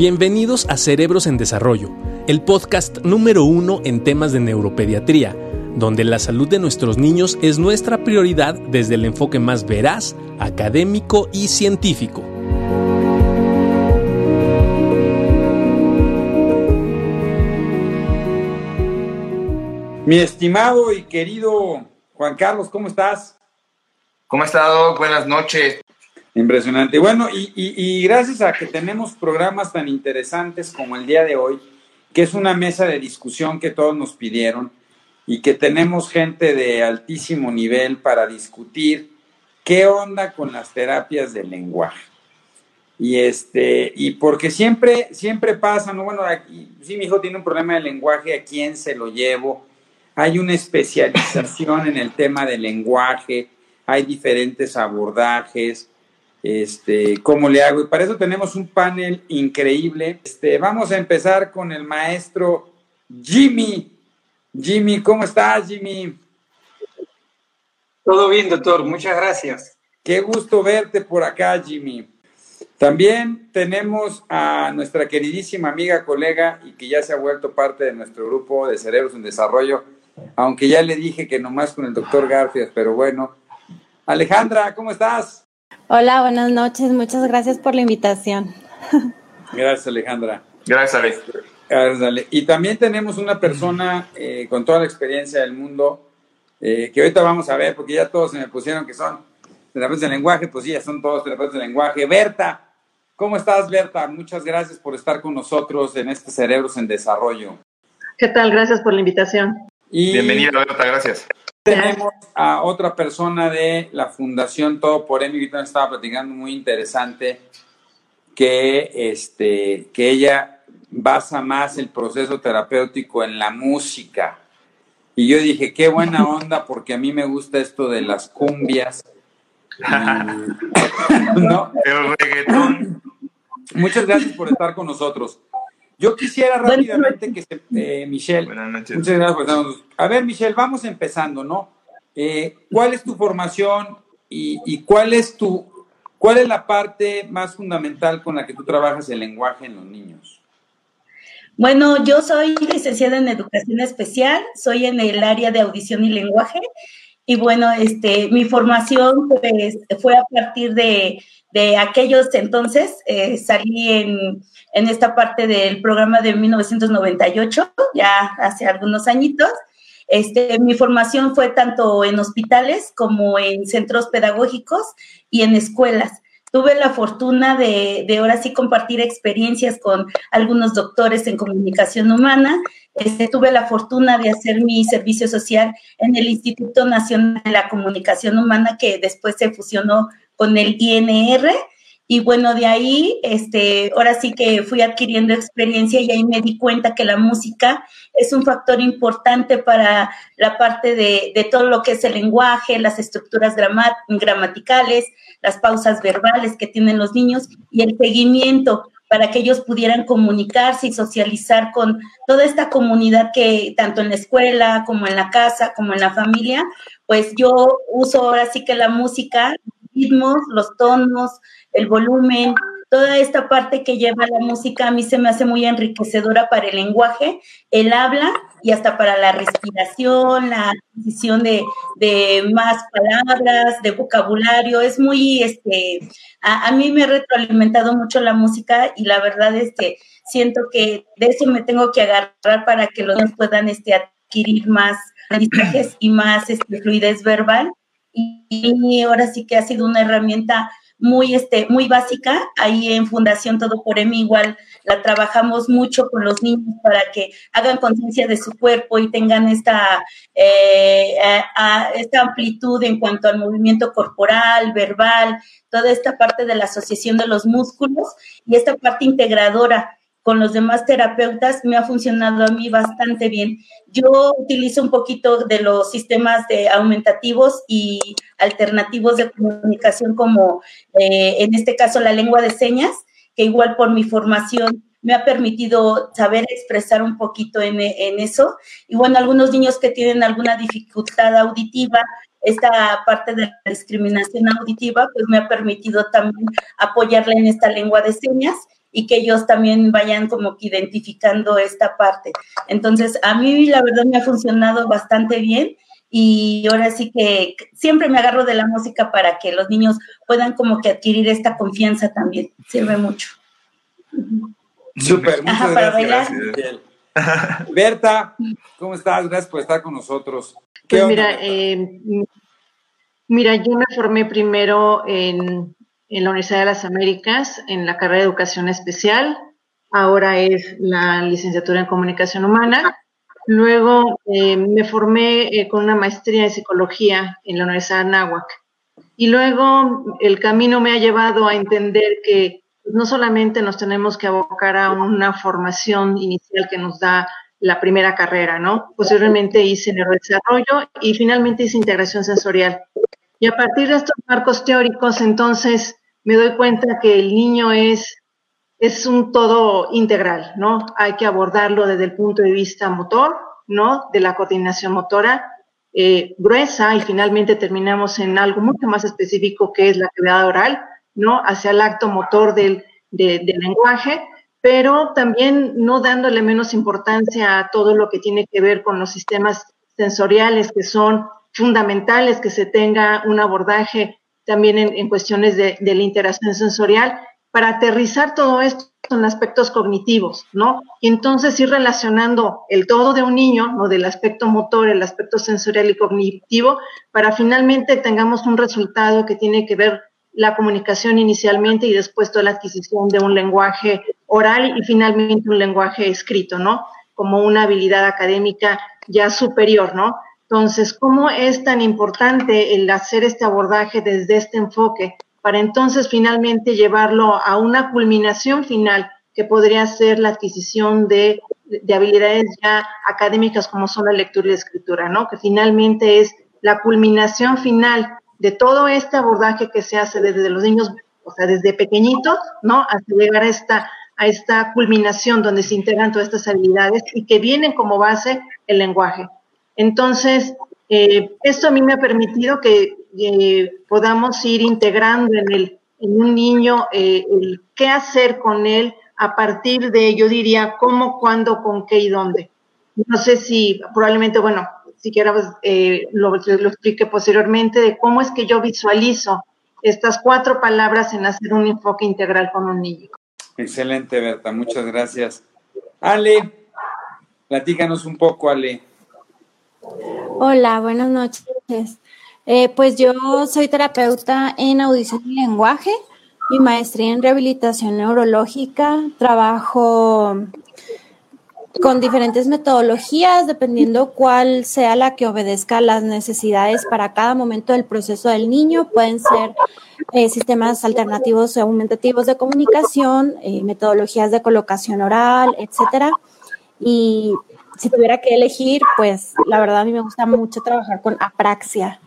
Bienvenidos a Cerebros en Desarrollo, el podcast número uno en temas de neuropediatría, donde la salud de nuestros niños es nuestra prioridad desde el enfoque más veraz, académico y científico. Mi estimado y querido Juan Carlos, ¿cómo estás? ¿Cómo ha estado? Buenas noches. Impresionante. Bueno, y, gracias a que tenemos programas tan interesantes como el día de hoy, que es una mesa de discusión que todos nos pidieron y que tenemos gente de altísimo nivel para discutir qué onda con las terapias del lenguaje. Y este, y porque siempre, siempre pasa, ¿no? Bueno, aquí, si mi hijo tiene un problema de lenguaje, ¿a quién se lo llevo? Hay una especialización en el tema del lenguaje, hay diferentes abordajes, este, cómo le hago. Y para eso tenemos un panel increíble. Este, vamos a empezar con el maestro Jimmy. Jimmy, ¿cómo estás, Jimmy? Todo bien, doctor. Muchas gracias. Qué gusto verte por acá, Jimmy. También tenemos a nuestra queridísima amiga, colega y que ya se ha vuelto parte de nuestro grupo de Cerebros en Desarrollo, aunque ya le dije que nomás con el doctor Garfias, pero bueno. Alejandra, ¿cómo estás? Hola, buenas noches. Muchas gracias por la invitación. Gracias, Alejandra. Gracias, Ale. Gracias, Ale. Y también tenemos una persona eh, con toda la experiencia del mundo, eh, que ahorita vamos a ver, porque ya todos se me pusieron que son terapeutas de lenguaje, pues sí, ya son todos terapeutas de lenguaje. Berta, ¿cómo estás, Berta? Muchas gracias por estar con nosotros en este Cerebros en Desarrollo. ¿Qué tal? Gracias por la invitación. Bienvenida, Berta, gracias. Tenemos a otra persona de la Fundación Todo por Emi, que estaba platicando muy interesante, que, este, que ella basa más el proceso terapéutico en la música. Y yo dije, qué buena onda, porque a mí me gusta esto de las cumbias. ¿No? El reggaetón. Muchas gracias por estar con nosotros. Yo quisiera rápidamente que se, eh, Michelle, muchas gracias por estar A ver, Michelle, vamos empezando, ¿no? Eh, ¿Cuál es tu formación y, cuál es tu, cuál es la parte más fundamental con la que tú trabajas el lenguaje en los niños? Bueno, yo soy licenciada en educación especial, soy en el área de audición y lenguaje y bueno, este, mi formación pues, fue a partir de, de aquellos entonces, eh, salí en en esta parte del programa de 1998, ya hace algunos añitos. Este, mi formación fue tanto en hospitales como en centros pedagógicos y en escuelas. Tuve la fortuna de, de ahora sí compartir experiencias con algunos doctores en comunicación humana. Este, tuve la fortuna de hacer mi servicio social en el Instituto Nacional de la Comunicación Humana, que después se fusionó con el INR y bueno, de ahí, este, ahora sí que fui adquiriendo experiencia y ahí me di cuenta que la música es un factor importante para la parte de, de todo lo que es el lenguaje, las estructuras gramaticales, las pausas verbales que tienen los niños y el seguimiento para que ellos pudieran comunicarse y socializar con toda esta comunidad que tanto en la escuela como en la casa como en la familia, pues yo uso ahora sí que la música, ritmos, los tonos, el volumen, toda esta parte que lleva la música a mí se me hace muy enriquecedora para el lenguaje, el habla y hasta para la respiración, la adquisición de, más palabras, de vocabulario. Es muy, este, a, mí me ha retroalimentado mucho la música y la verdad es que siento que de eso me tengo que agarrar para que los niños puedan este, adquirir más y más este, fluidez verbal. Y ahora sí que ha sido una herramienta muy, este, muy básica. Ahí en Fundación Todo por Emi igual la trabajamos mucho con los niños para que hagan conciencia de su cuerpo y tengan esta, eh, esta amplitud en cuanto al movimiento corporal, verbal, toda esta parte de la asociación de los músculos y esta parte integradora con los demás terapeutas me ha funcionado a mí bastante bien. Yo utilizo un poquito de los sistemas de aumentativos y alternativos de comunicación como eh, en este caso la lengua de señas, que igual por mi formación me ha permitido saber expresar un poquito en, eso. Y bueno, algunos niños que tienen alguna dificultad auditiva, esta parte de la discriminación auditiva, pues me ha permitido también apoyarle en esta lengua de señas y que ellos también vayan como que identificando esta parte. Entonces, a mí la verdad me ha funcionado bastante bien y ahora sí que siempre me agarro de la música para que los niños puedan como que adquirir esta confianza también. Sirve mucho. Súper, muchas gracias. Berta, ¿cómo estás? Gracias por estar con nosotros. Pues mira, eh, mira, yo me formé primero en, en la Universidad de las Américas, en la carrera de Educación Especial. Ahora es la licenciatura en Comunicación Humana. Luego eh, me formé eh, con una maestría en Psicología en la Universidad de Anáhuac. Y luego el camino me ha llevado a entender que no solamente nos tenemos que abocar a una formación inicial que nos da la primera carrera, ¿no? Posteriormente hice neurodesarrollo y finalmente hice integración sensorial. Y a partir de estos marcos teóricos, entonces me doy cuenta que el niño es, es un todo integral, ¿no? Hay que abordarlo desde el punto de vista motor, ¿no? De la coordinación motora eh, gruesa y finalmente terminamos en algo mucho más específico que es la actividad oral, ¿no? Hacia el acto motor del, del lenguaje, pero también no dándole menos importancia a todo lo que tiene que ver con los sistemas sensoriales que son fundamentales que se tenga un abordaje también en, cuestiones de, de, la interacción sensorial para aterrizar todo esto en aspectos cognitivos, ¿no? Y entonces ir relacionando el todo de un niño, ¿no? Del aspecto motor, el aspecto sensorial y cognitivo, para finalmente tengamos un resultado que tiene que ver la comunicación inicialmente y después toda la adquisición de un lenguaje oral y finalmente un lenguaje escrito, ¿no? Como una habilidad académica ya superior, ¿no? Entonces, ¿cómo es tan importante el hacer este abordaje desde este enfoque para entonces finalmente llevarlo a una culminación final que podría ser la adquisición de, de habilidades ya académicas como son la lectura y la escritura, ¿no? Que finalmente es la culminación final de todo este abordaje que se hace desde los niños, o sea, desde pequeñitos, ¿no? Hasta llegar a esta, a esta culminación donde se integran todas estas habilidades y que vienen como base el lenguaje. Entonces, eh, esto a mí me ha permitido que eh, podamos ir integrando en, el, en un niño eh, el qué hacer con él a partir de, yo diría, cómo, cuándo, con qué y dónde. No sé si probablemente, bueno, si quieras eh, lo, lo explique posteriormente, de cómo es que yo visualizo estas cuatro palabras en hacer un enfoque integral con un niño. Excelente, Berta, muchas gracias. Ale, platícanos un poco, Ale. Hola, buenas noches. Eh, pues yo soy terapeuta en audición y lenguaje, mi maestría en rehabilitación neurológica, trabajo con diferentes metodologías, dependiendo cuál sea la que obedezca las necesidades para cada momento del proceso del niño. Pueden ser eh, sistemas alternativos o aumentativos de comunicación, eh, metodologías de colocación oral, etcétera. Y si tuviera que elegir, pues la verdad a mí me gusta mucho trabajar con apraxia.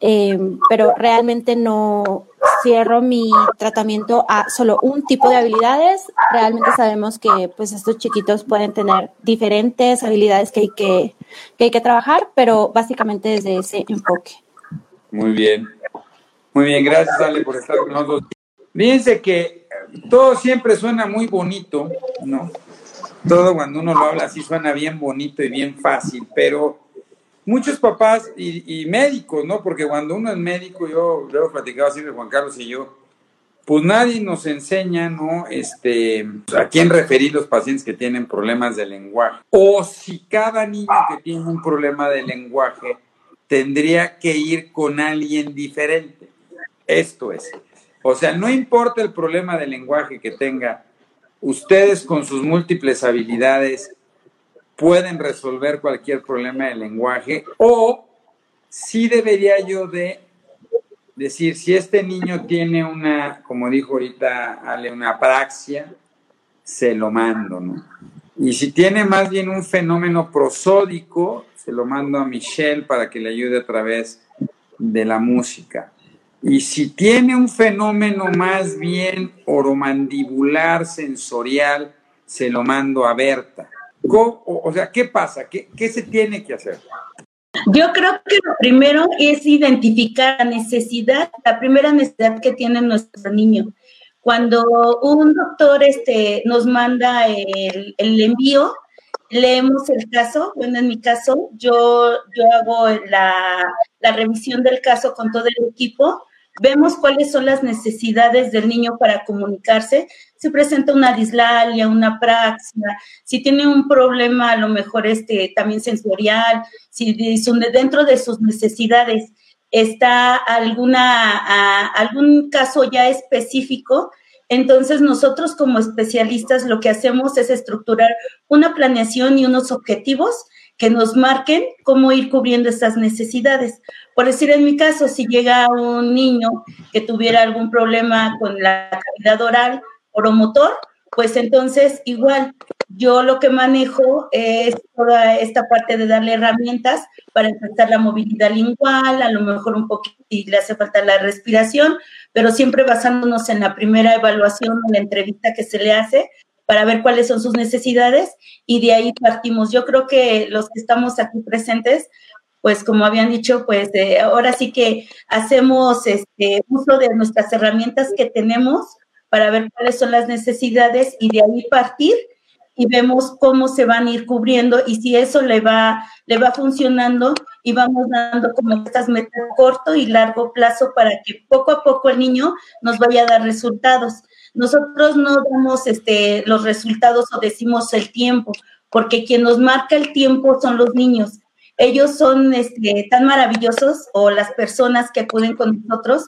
Eh, pero realmente no cierro mi tratamiento a solo un tipo de habilidades. Realmente sabemos que pues estos chiquitos pueden tener diferentes habilidades que hay que, que hay que trabajar, pero básicamente desde ese enfoque. Muy bien. Muy bien, gracias Ale por estar con nosotros. Fíjense que todo siempre suena muy bonito, ¿no? Todo cuando uno lo habla así suena bien bonito y bien fácil, pero muchos papás y, médicos, ¿no? Porque cuando uno es médico, yo lo he platicado siempre Juan Carlos y yo, pues nadie nos enseña, ¿no? Este, a quién referir los pacientes que tienen problemas de lenguaje. O si cada niño que tiene un problema de lenguaje tendría que ir con alguien diferente. Esto es. O sea, no importa el problema de lenguaje que tenga, ustedes con sus múltiples habilidades pueden resolver cualquier problema de lenguaje o si debería yo de decir, si este niño tiene una, como dijo ahorita Ale, una apraxia, se lo mando, ¿no? Y si tiene más bien un fenómeno prosódico, se lo mando a Michelle para que le ayude a través de la música. Y si tiene un fenómeno más bien oromandibular, sensorial, se lo mando a Berta. O, sea, ¿qué pasa? ¿Qué, ¿Qué se tiene que hacer? Yo creo que lo primero es identificar la necesidad, la primera necesidad que tiene nuestro niño. Cuando un doctor este, nos manda el, el envío, leemos el caso, bueno, en mi caso, yo, yo hago la, la, revisión del caso con todo el equipo, vemos cuáles son las necesidades del niño para comunicarse, si presenta una dislalia, una praxia, si tiene un problema a lo mejor este, también sensorial, si dentro de sus necesidades. Está alguna, algún caso ya específico, entonces nosotros como especialistas lo que hacemos es estructurar una planeación y unos objetivos que nos marquen cómo ir cubriendo estas necesidades. Por decir en mi caso, si llega un niño que tuviera algún problema con la cavidad oral, oromotor, pues entonces igual yo lo que manejo es toda esta parte de darle herramientas para empezar la movilidad lingual, a lo mejor un poquito y le hace falta la respiración, pero siempre basándonos en la primera evaluación o la entrevista que se le hace para ver cuáles son sus necesidades y de ahí partimos. Yo creo que los que estamos aquí presentes, pues como habían dicho, pues eh, ahora sí que hacemos este uso de nuestras herramientas que tenemos para ver cuáles son las necesidades y de ahí partir y vemos cómo se van a ir cubriendo y si eso le va, le va funcionando y vamos dando como estas metas corto y largo plazo para que poco a poco el niño nos vaya a dar resultados. Nosotros no damos este, los resultados o decimos el tiempo, porque quien nos marca el tiempo son los niños. Ellos son este, tan maravillosos o las personas que acuden con nosotros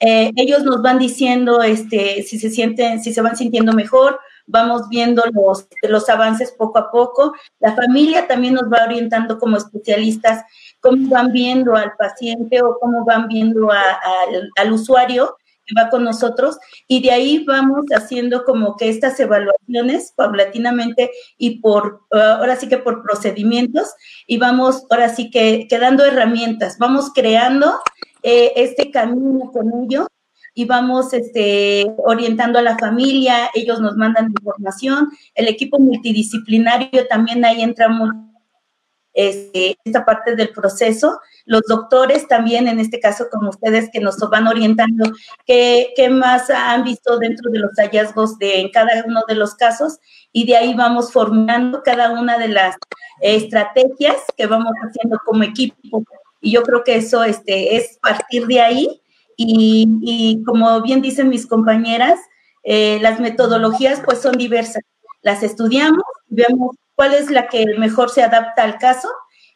eh, ellos nos van diciendo este, si se sienten, si se van sintiendo mejor, vamos viendo los, los avances poco a poco. La familia también nos va orientando como especialistas cómo van viendo al paciente o cómo van viendo al, usuario que va con nosotros y de ahí vamos haciendo como que estas evaluaciones paulatinamente y por, ahora sí que por procedimientos y vamos ahora sí que, que dando herramientas, vamos creando eh, este camino con ellos y vamos este, orientando a la familia, ellos nos mandan información, el equipo multidisciplinario también ahí entra este, esta parte del proceso, los doctores también, en este caso como ustedes que nos van orientando, qué, más han visto dentro de los hallazgos de en cada uno de los casos y de ahí vamos formando cada una de las estrategias que vamos haciendo como equipo y yo creo que eso este, es partir de ahí y, como bien dicen mis compañeras, eh, las metodologías pues son diversas. Las estudiamos, vemos cuál es la que mejor se adapta al caso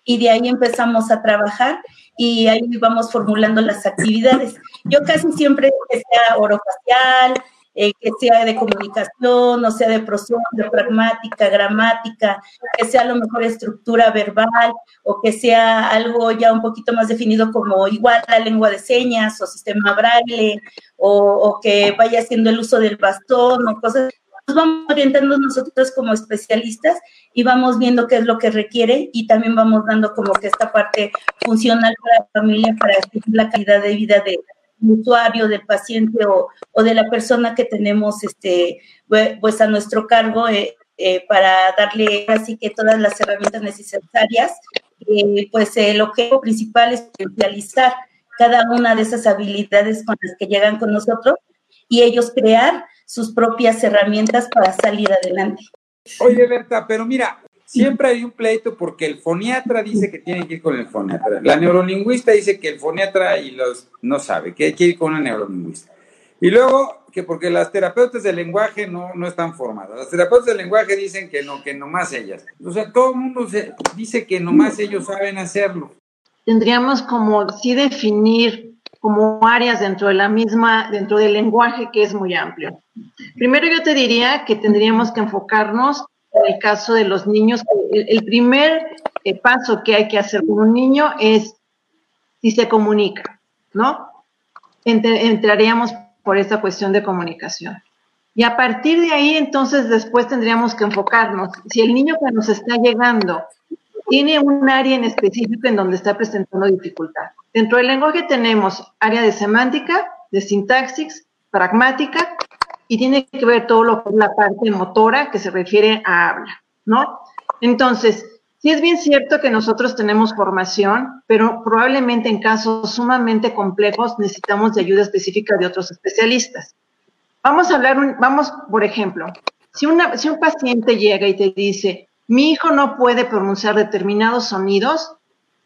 y de ahí empezamos a trabajar y ahí vamos formulando las actividades. Yo casi siempre que sea orofacial, eh, que sea de comunicación, o sea de de pragmática, gramática, que sea a lo mejor estructura verbal o que sea algo ya un poquito más definido como igual la lengua de señas o sistema braille o, que vaya haciendo el uso del bastón o cosas. Vamos orientando nosotros como especialistas y vamos viendo qué es lo que requiere y también vamos dando como que esta parte funcional para la familia para la calidad de vida de, usuario, del paciente o, de la persona que tenemos este, pues a nuestro cargo eh, eh, para darle así que todas las herramientas necesarias. Eh, pues el objetivo principal es realizar cada una de esas habilidades con las que llegan con nosotros y ellos crear sus propias herramientas para salir adelante. Oye, Berta, pero mira, Siempre hay un pleito porque el foniatra dice que tiene que ir con el foniatra. La neurolingüista dice que el foniatra y los no sabe, que hay que ir con una neurolingüista. Y luego que porque las terapeutas del lenguaje no, no están formadas. Las terapeutas del lenguaje dicen que no, que nomás ellas. O sea, todo el mundo se, dice que nomás ellos saben hacerlo. Tendríamos como sí definir como áreas dentro de la misma, dentro del lenguaje que es muy amplio. Primero yo te diría que tendríamos que enfocarnos en el caso de los niños, el, primer eh, paso que hay que hacer con un niño es si se comunica, ¿no? entraríamos por esta cuestión de comunicación. Y a partir de ahí, entonces, después tendríamos que enfocarnos. Si el niño que nos está llegando tiene un área en específico en donde está presentando dificultad. Dentro del lenguaje tenemos área de semántica, de sintaxis, pragmática y tiene que ver todo lo que es la parte motora que se refiere a habla, ¿no? Entonces, sí es bien cierto que nosotros tenemos formación, pero probablemente en casos sumamente complejos necesitamos de ayuda específica de otros especialistas. Vamos a hablar, un, vamos, por ejemplo, si, un paciente llega y te dice, mi hijo no puede pronunciar determinados sonidos,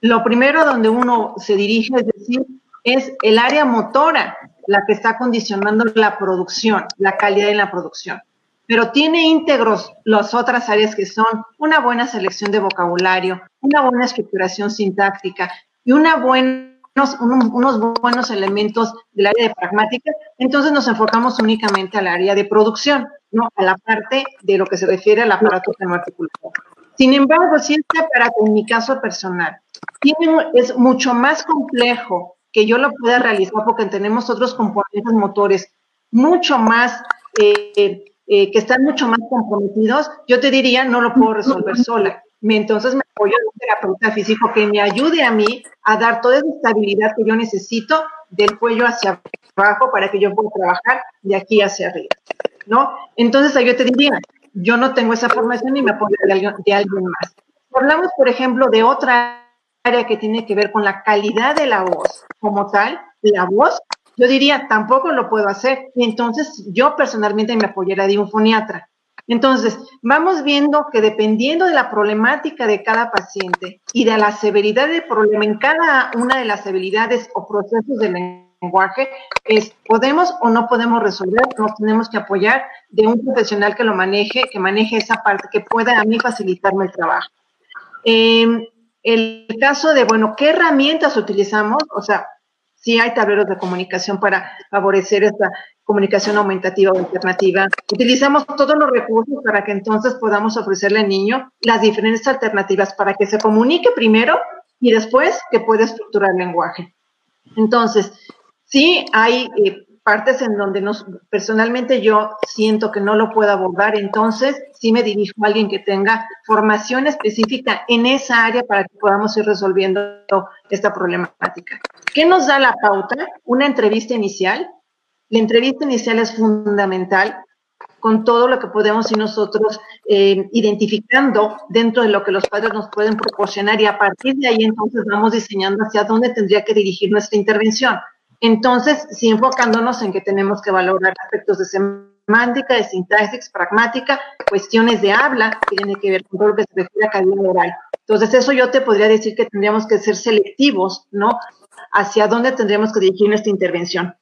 lo primero donde uno se dirige es decir, es el área motora la que está condicionando la producción, la calidad en la producción. Pero tiene íntegros las otras áreas que son una buena selección de vocabulario, una buena estructuración sintáctica y buena unos, buenos elementos del área de pragmática, entonces nos enfocamos únicamente al área de producción, ¿no? A la parte de lo que se refiere al aparato articulado. Sin embargo, si este aparato, en mi caso personal, tiene, es mucho más complejo que yo lo pueda realizar porque tenemos otros componentes motores mucho más, eh, eh, que están mucho más comprometidos, yo te diría, no lo puedo resolver sola entonces me apoyo en un terapeuta físico que me ayude a mí a dar toda esa estabilidad que yo necesito del cuello hacia abajo para que yo pueda trabajar de aquí hacia arriba, ¿no? Entonces yo te diría, yo no tengo esa formación y me apoyo de alguien, más. Hablamos, por ejemplo, de otra área que tiene que ver con la calidad de la voz como tal, la voz, yo diría, tampoco lo puedo hacer. Y entonces yo personalmente me apoyaría de un foniatra. Entonces, vamos viendo que dependiendo de la problemática de cada paciente y de la severidad del problema en cada una de las habilidades o procesos del lenguaje, es podemos o no podemos resolver, nos tenemos que apoyar de un profesional que lo maneje, que maneje esa parte, que pueda a mí facilitarme el trabajo. Em, el caso de, bueno, ¿qué herramientas utilizamos? O sea, sí hay tableros de comunicación para favorecer esta comunicación aumentativa o alternativa. Utilizamos todos los recursos para que entonces podamos ofrecerle al niño las diferentes alternativas para que se comunique primero y después que pueda estructurar el lenguaje. Entonces, sí hay eh, partes en donde nos, personalmente yo siento que no lo puedo abordar, entonces sí me dirijo a alguien que tenga formación específica en esa área para que podamos ir resolviendo esta problemática. ¿Qué nos da la pauta? Una entrevista inicial. La entrevista inicial es fundamental con todo lo que podemos ir nosotros eh, identificando dentro de lo que los padres nos pueden proporcionar y a partir de ahí entonces vamos diseñando hacia dónde tendría que dirigir nuestra intervención. Entonces, sí enfocándonos en que tenemos que valorar aspectos de semántica, de sintaxis, pragmática, cuestiones de habla, que tienen que ver con todo lo que se refiere a calidad oral. Entonces, eso yo te podría decir que tendríamos que ser selectivos, ¿no? Hacia dónde tendríamos que dirigir nuestra intervención.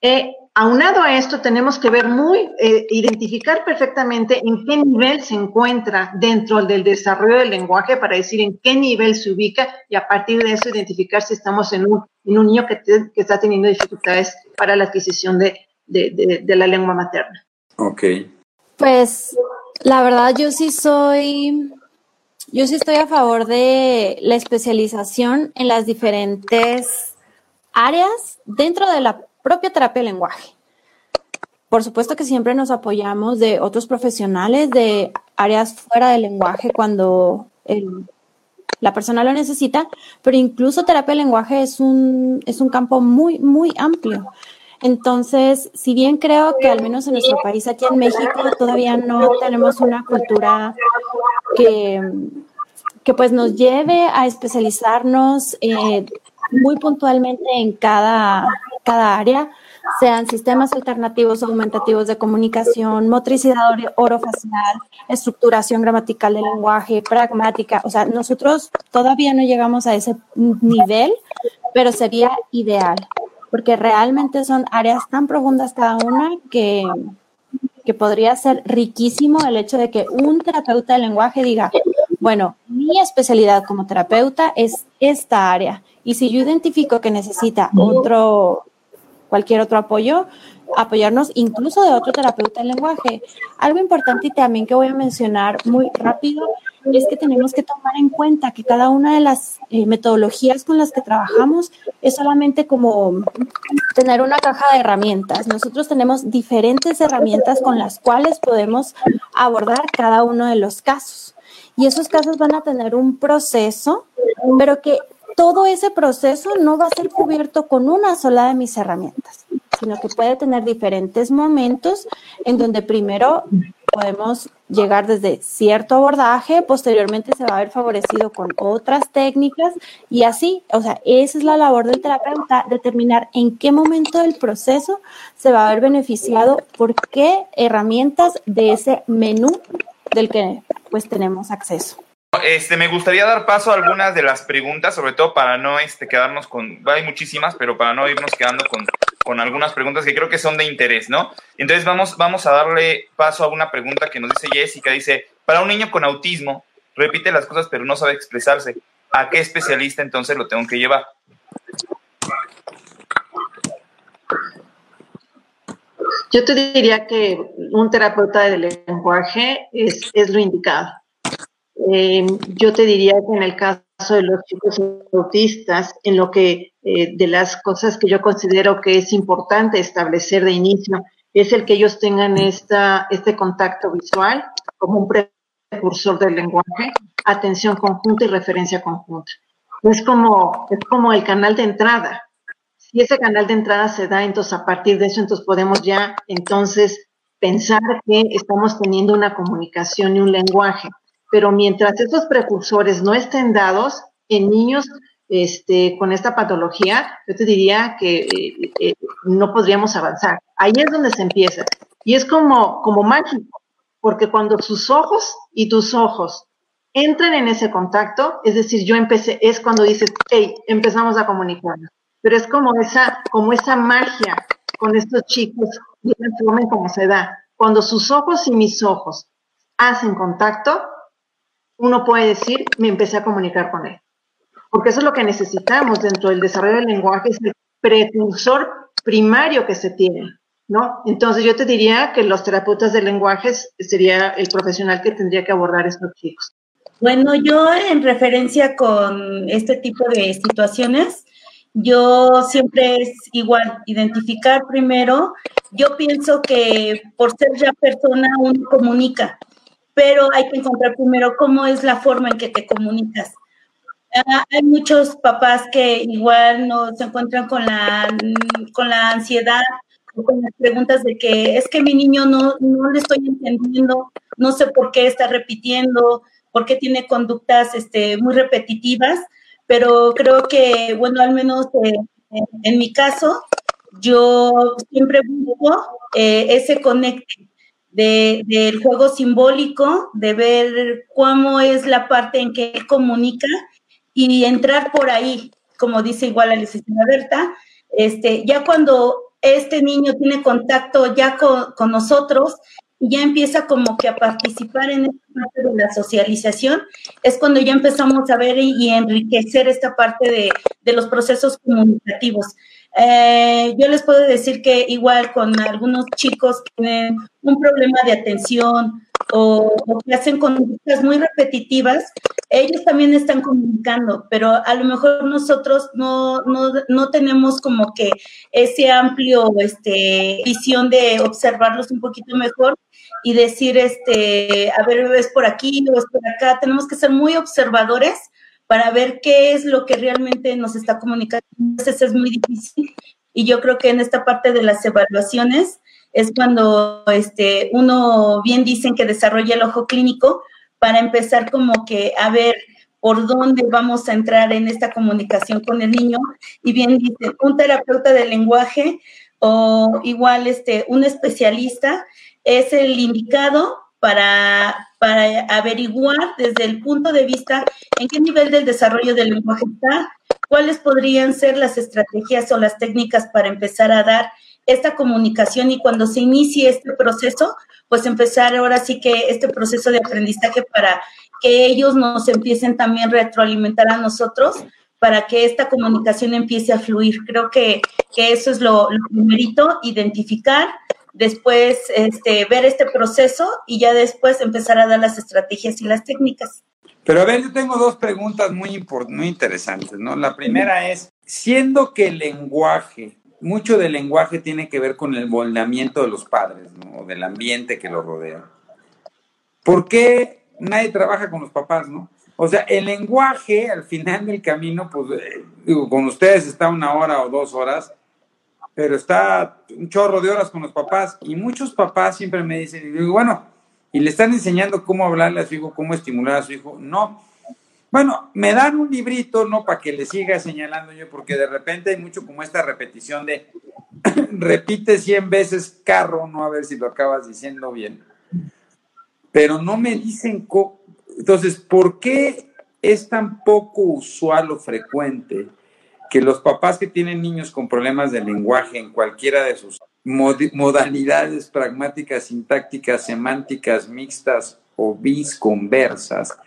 Eh, aunado a esto, tenemos que ver muy, eh, identificar perfectamente en qué nivel se encuentra dentro del desarrollo del lenguaje para decir en qué nivel se ubica y a partir de eso identificar si estamos en un, en un niño que, que, está teniendo dificultades para la adquisición de, de, de, la lengua materna. Ok. Pues la verdad yo sí soy, yo sí estoy a favor de la especialización en las diferentes áreas dentro de la propia terapia de lenguaje. Por supuesto que siempre nos apoyamos de otros profesionales de áreas fuera del lenguaje cuando la persona lo necesita, pero incluso terapia de lenguaje es un, es un campo muy, muy amplio. Entonces, si bien creo que al menos en nuestro país, aquí en México, todavía no tenemos una cultura que, que pues nos lleve a especializarnos eh, muy puntualmente en cada, cada área, sean sistemas alternativos aumentativos de comunicación, motricidad orofacial, estructuración gramatical del lenguaje, pragmática. O sea, nosotros todavía no llegamos a ese nivel, pero sería ideal, porque realmente son áreas tan profundas cada una que, que podría ser riquísimo el hecho de que un terapeuta de lenguaje diga, bueno, mi especialidad como terapeuta es esta área. Y si yo identifico que necesita otro, cualquier otro apoyo, apoyarnos incluso de otro terapeuta en lenguaje. Algo importante y también que voy a mencionar muy rápido es que tenemos que tomar en cuenta que cada una de las eh, metodologías con las que trabajamos es solamente como tener una caja de herramientas. Nosotros tenemos diferentes herramientas con las cuales podemos abordar cada uno de los casos. Y esos casos van a tener un proceso, pero que todo ese proceso no va a ser cubierto con una sola de mis herramientas, sino que puede tener diferentes momentos en donde primero podemos llegar desde cierto abordaje, posteriormente se va a ver favorecido con otras técnicas y así, o sea, esa es la labor del terapeuta, determinar en qué momento del proceso se va a ver beneficiado por qué herramientas de ese menú del que pues tenemos acceso. Este, me gustaría dar paso a algunas de las preguntas, sobre todo para no este, quedarnos con, hay muchísimas, pero para no irnos quedando con, con algunas preguntas que creo que son de interés, ¿no? Entonces vamos, vamos a darle paso a una pregunta que nos dice Jessica, dice, para un niño con autismo, repite las cosas pero no sabe expresarse, ¿a qué especialista entonces lo tengo que llevar? Yo te diría que un terapeuta de lenguaje es, es lo indicado. Eh, yo te diría que en el caso de los chicos autistas, en lo que eh, de las cosas que yo considero que es importante establecer de inicio, es el que ellos tengan esta, este contacto visual como un precursor del lenguaje, atención conjunta y referencia conjunta. Es como, es como el canal de entrada. Si ese canal de entrada se da, entonces a partir de eso, entonces podemos ya entonces pensar que estamos teniendo una comunicación y un lenguaje pero mientras esos precursores no estén dados en niños este, con esta patología, yo te diría que eh, eh, no podríamos avanzar. Ahí es donde se empieza. Y es como, como mágico, porque cuando sus ojos y tus ojos entran en ese contacto, es decir, yo empecé, es cuando dices, hey, empezamos a comunicarnos. Pero es como esa, como esa magia con estos chicos, y como se da. Cuando sus ojos y mis ojos hacen contacto, uno puede decir, me empecé a comunicar con él. Porque eso es lo que necesitamos dentro del desarrollo del lenguaje, es el precursor primario que se tiene, ¿no? Entonces yo te diría que los terapeutas de lenguajes sería el profesional que tendría que abordar estos chicos. Bueno, yo en referencia con este tipo de situaciones, yo siempre es igual, identificar primero, yo pienso que por ser ya persona uno comunica, pero hay que encontrar primero cómo es la forma en que te comunicas. Ah, hay muchos papás que igual no se encuentran con la, con la ansiedad o con las preguntas de que es que mi niño no, no le estoy entendiendo, no sé por qué está repitiendo, por qué tiene conductas este, muy repetitivas, pero creo que, bueno, al menos eh, en mi caso, yo siempre busco eh, ese conecte de, del juego simbólico, de ver cómo es la parte en que él comunica y entrar por ahí, como dice igual la licenciada Berta, este, ya cuando este niño tiene contacto ya con, con nosotros, ya empieza como que a participar en esta parte de la socialización, es cuando ya empezamos a ver y, enriquecer esta parte de, de los procesos comunicativos. Eh, yo les puedo decir que igual con algunos chicos que tienen un problema de atención o, que hacen conductas muy repetitivas, ellos también están comunicando, pero a lo mejor nosotros no, no, no tenemos como que ese amplio este, visión de observarlos un poquito mejor y decir, este, a ver, es por aquí o es por acá. Tenemos que ser muy observadores para ver qué es lo que realmente nos está comunicando. Entonces es muy difícil y yo creo que en esta parte de las evaluaciones es cuando este, uno bien dicen que desarrolla el ojo clínico para empezar como que a ver por dónde vamos a entrar en esta comunicación con el niño y bien dicen un terapeuta de lenguaje o igual este un especialista es el indicado para, para averiguar desde el punto de vista en qué nivel del desarrollo del lenguaje está, cuáles podrían ser las estrategias o las técnicas para empezar a dar esta comunicación y cuando se inicie este proceso, pues empezar ahora sí que este proceso de aprendizaje para que ellos nos empiecen también retroalimentar a nosotros para que esta comunicación empiece a fluir. Creo que, que eso es lo, lo primerito, identificar, después este, ver este proceso y ya después empezar a dar las estrategias y las técnicas. Pero a ver, yo tengo dos preguntas muy, muy interesantes, ¿no? La primera es, siendo que el lenguaje, mucho del lenguaje tiene que ver con el moldamiento de los padres, ¿no? O del ambiente que lo rodea. ¿Por qué nadie trabaja con los papás, no? O sea, el lenguaje al final del camino, pues, eh, digo, con ustedes está una hora o dos horas, pero está un chorro de horas con los papás y muchos papás siempre me dicen, y digo, bueno, y le están enseñando cómo hablarle a su hijo, cómo estimular a su hijo. No. Bueno, me dan un librito, ¿no? Para que le siga señalando yo, porque de repente hay mucho como esta repetición de repite 100 veces carro, no a ver si lo acabas diciendo bien. Pero no me dicen, entonces, ¿por qué es tan poco usual o frecuente que los papás que tienen niños con problemas de lenguaje en cualquiera de sus modalidades pragmáticas, sintácticas, semánticas, mixtas o conversas,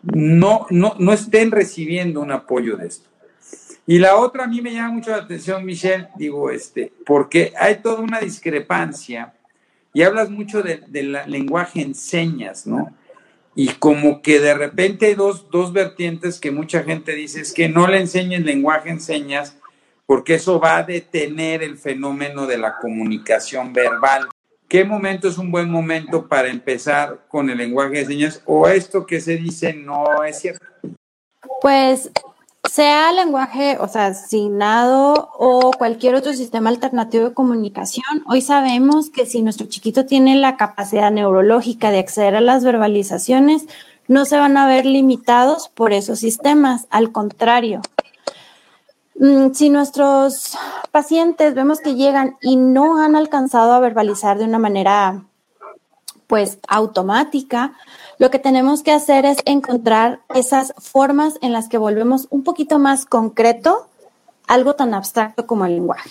no, no, no estén recibiendo un apoyo de esto. Y la otra a mí me llama mucho la atención, Michelle, digo, este, porque hay toda una discrepancia y hablas mucho del lenguaje en señas, ¿no? Y como que de repente hay dos, dos vertientes que mucha gente dice es que no le enseñen lenguaje en señas porque eso va a detener el fenómeno de la comunicación verbal. ¿Qué momento es un buen momento para empezar con el lenguaje de señas o esto que se dice no es cierto? Pues sea lenguaje, o sea, asignado o cualquier otro sistema alternativo de comunicación, hoy sabemos que si nuestro chiquito tiene la capacidad neurológica de acceder a las verbalizaciones, no se van a ver limitados por esos sistemas, al contrario, Mm, si nuestros pacientes vemos que llegan y no han alcanzado a verbalizar de una manera pues automática, lo que tenemos que hacer es encontrar esas formas en las que volvemos un poquito más concreto algo tan abstracto como el lenguaje.